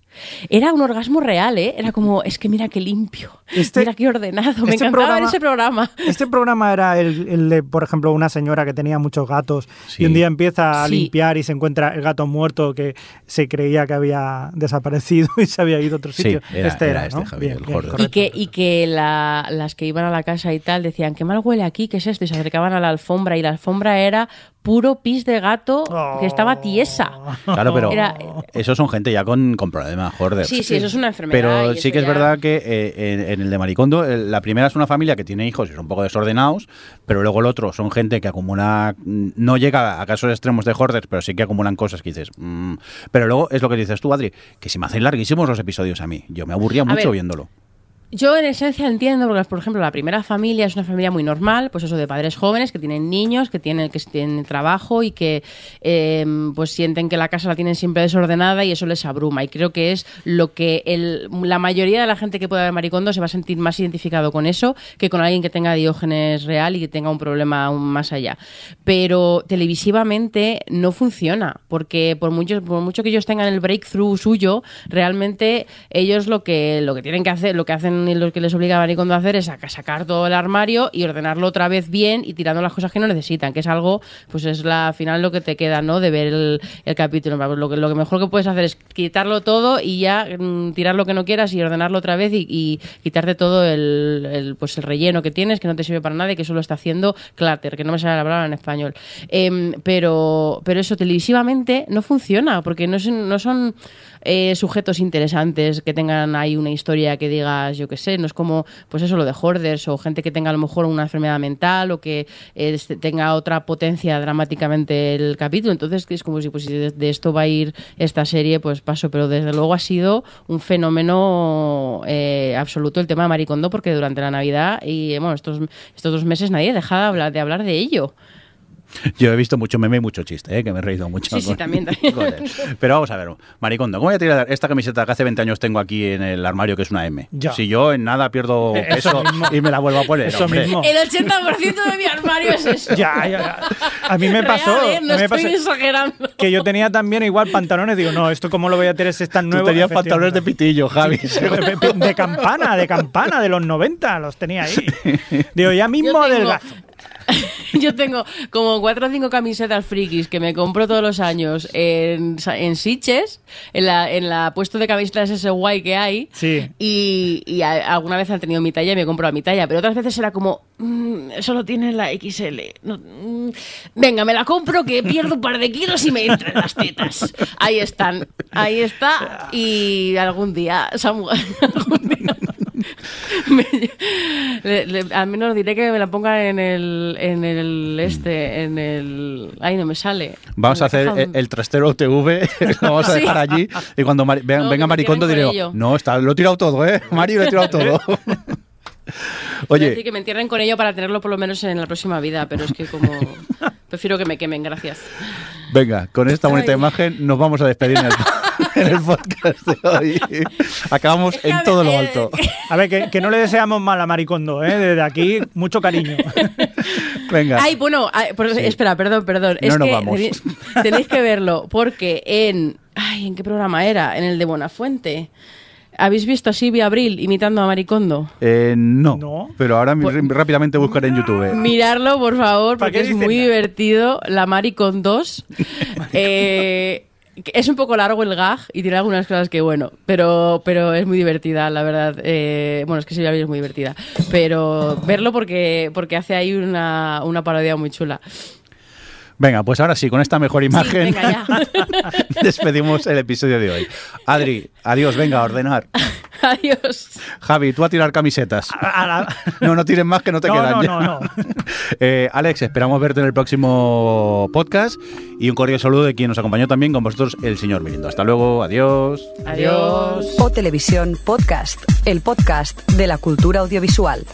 Era un orgasmo real, ¿eh? Era como, es que mira qué limpio, Este- mira qué ordenado. Me este encantaba ver programa- ese programa. Este programa era el, el de, por ejemplo, una señora que tenía muchos gatos Sí. y un día empieza a Sí. limpiar y se encuentra el gato muerto que se creía que había desaparecido y se había ido a otro Sí, sitio. era- este era era, este, ¿no? Javier. Y que, y que la- las que iban a la casa y tal decían, qué mal huele aquí, ¿qué es esto? Y se acercaban a la alfombra y la alfombra era puro pis de gato que estaba tiesa. claro, pero Era- esos son gente ya con, con problemas, Hoarders. Sí, sí, eso es una enfermedad. Pero sí eso que es ya- verdad que eh, en, en el de Maricondo, la primera es una familia que tiene hijos y son un poco desordenados, pero luego el otro son gente que acumula, mm, no llega a casos extremos de hoarders, pero sí que acumulan cosas que dices. mm. Pero luego es lo que dices tú, Adri, que se me hacen larguísimos los episodios a mí. Yo me aburría mucho ver, viéndolo. Yo en esencia entiendo, porque por ejemplo la primera familia es una familia muy normal, pues eso de padres jóvenes que tienen niños, que tienen, que tienen trabajo y que eh, pues sienten que la casa la tienen siempre desordenada y eso les abruma. Y creo que es lo que el- la mayoría de la gente que pueda ver Maricondo se va a sentir más identificado con eso que con alguien que tenga diógenes real y que tenga un problema aún más allá. Pero televisivamente no funciona, porque por mucho, por mucho que ellos tengan el breakthrough suyo, realmente ellos lo que, lo que tienen que hacer, lo que hacen hacen, lo que les obliga a Maricondo a hacer es sacar todo el armario y ordenarlo otra vez bien y tirando las cosas que no necesitan, que es algo, pues es la al final lo que te queda, ¿no? De ver el, capítulo. Lo que, lo que mejor que puedes hacer es quitarlo todo y ya mm, tirar lo que no quieras y ordenarlo otra vez y, y quitarte todo el, pues el relleno que tienes, que no te sirve para nada y que solo está haciendo clatter, que no me sale la palabra en español. Em, pero, pero eso televisivamente no funciona, porque no, es- no son eh, sujetos interesantes que tengan ahí una historia que digas, yo qué sé, no es como, pues eso, lo de hoarders o gente que tenga a lo mejor una enfermedad mental o que eh, tenga otra potencia dramáticamente el capítulo. Entonces, es como si pues, de, de esto va a ir esta serie, pues paso. Pero desde luego ha sido un fenómeno eh, absoluto el tema de Maricondo, porque durante la Navidad y eh, bueno, estos, estos dos meses nadie deja de hablar de, hablar de ello. Yo he visto mucho meme y mucho chiste, ¿eh? que me he reído mucho. Sí, sí, también, también. con él. Pero vamos a ver, Maricondo, ¿cómo voy a tirar esta camiseta que hace 20 años tengo aquí en el armario, que es una M? Ya. Si yo en nada pierdo eso peso y me la vuelvo a poner. Eso hombre. mismo. El 80% de mi armario es eso. Ya, ya, ya. A mí me pasó, Real, ¿eh? No me estoy pasó exagerando. que yo tenía también igual pantalones. Digo, no, esto cómo lo voy a tener si es tan Tú nuevo. tenías pantalones de pitillo, Javi. de, de campana, de campana, de los 90, los tenía ahí. Digo, ya mismo tengo- adelgazo. Yo tengo como cuatro o cinco camisetas frikis que me compro todos los años en, en Sitges, en la, en la puesto de camisetas ese guay que hay. Sí. Y, y a- alguna vez han tenido mi talla y me compro a mi talla, pero otras veces era como, "Mm, solo tiene la XL. No, mm, venga, me la compro que pierdo un par de kilos y me entran las tetas. Ahí están, ahí está. Y algún día, Samu, algún día me- le- le- al menos diré que me la ponga en el, en el este, en el... Ay, no me sale. Vamos a hacer el, el trastero TV, lo vamos a dejar allí y cuando Mari- vean- No, venga Maricondo diré, no, está, lo he tirado todo, ¿eh? Mari, lo he tirado todo. Decir Oye, que me entierren con ello para tenerlo por lo menos en la próxima vida, pero es que como... Prefiero que me quemen, gracias. venga, con esta bonita Ay. imagen nos vamos a despedir en el, en el podcast de hoy. Acabamos Es que en todo lo ver, alto. A ver, que, que no le deseamos mal a Maricondo, ¿eh? Desde aquí, mucho cariño. Venga. Ay, bueno, ay, por- espera, perdón, perdón. No es nos que vamos. tenéis, tenéis que verlo, porque en... Ay, ¿en qué programa era? En el de Buenafuente. ¿Habéis visto a Silvia Abril imitando a Maricondo? Eh, no, No. pero ahora mi- rápidamente buscaré en YouTube. Mirarlo, por favor, ¿Para porque es muy nada? divertido. La Mari con dos. Eh, que es un poco largo el gag y tiene algunas cosas que, bueno, pero, pero es muy divertida, la verdad. Eh, bueno, es que Silvia es muy divertida. Pero verlo porque, porque hace ahí una, una parodia muy chula. Venga, pues ahora sí, con esta mejor Sí, imagen venga, ya. despedimos el episodio de hoy. Adri, adiós, venga, a ordenar. Adiós. Javi, tú a tirar camisetas. A la- No, no tires más que no te No, quedan. no, ya. no, no. Eh, Alex, esperamos verte en el próximo podcast y un cordial saludo de quien nos acompañó también con vosotros, el señor Mirindo. Hasta luego, adiós. Adiós. O Televisión Podcast, el podcast de la cultura audiovisual.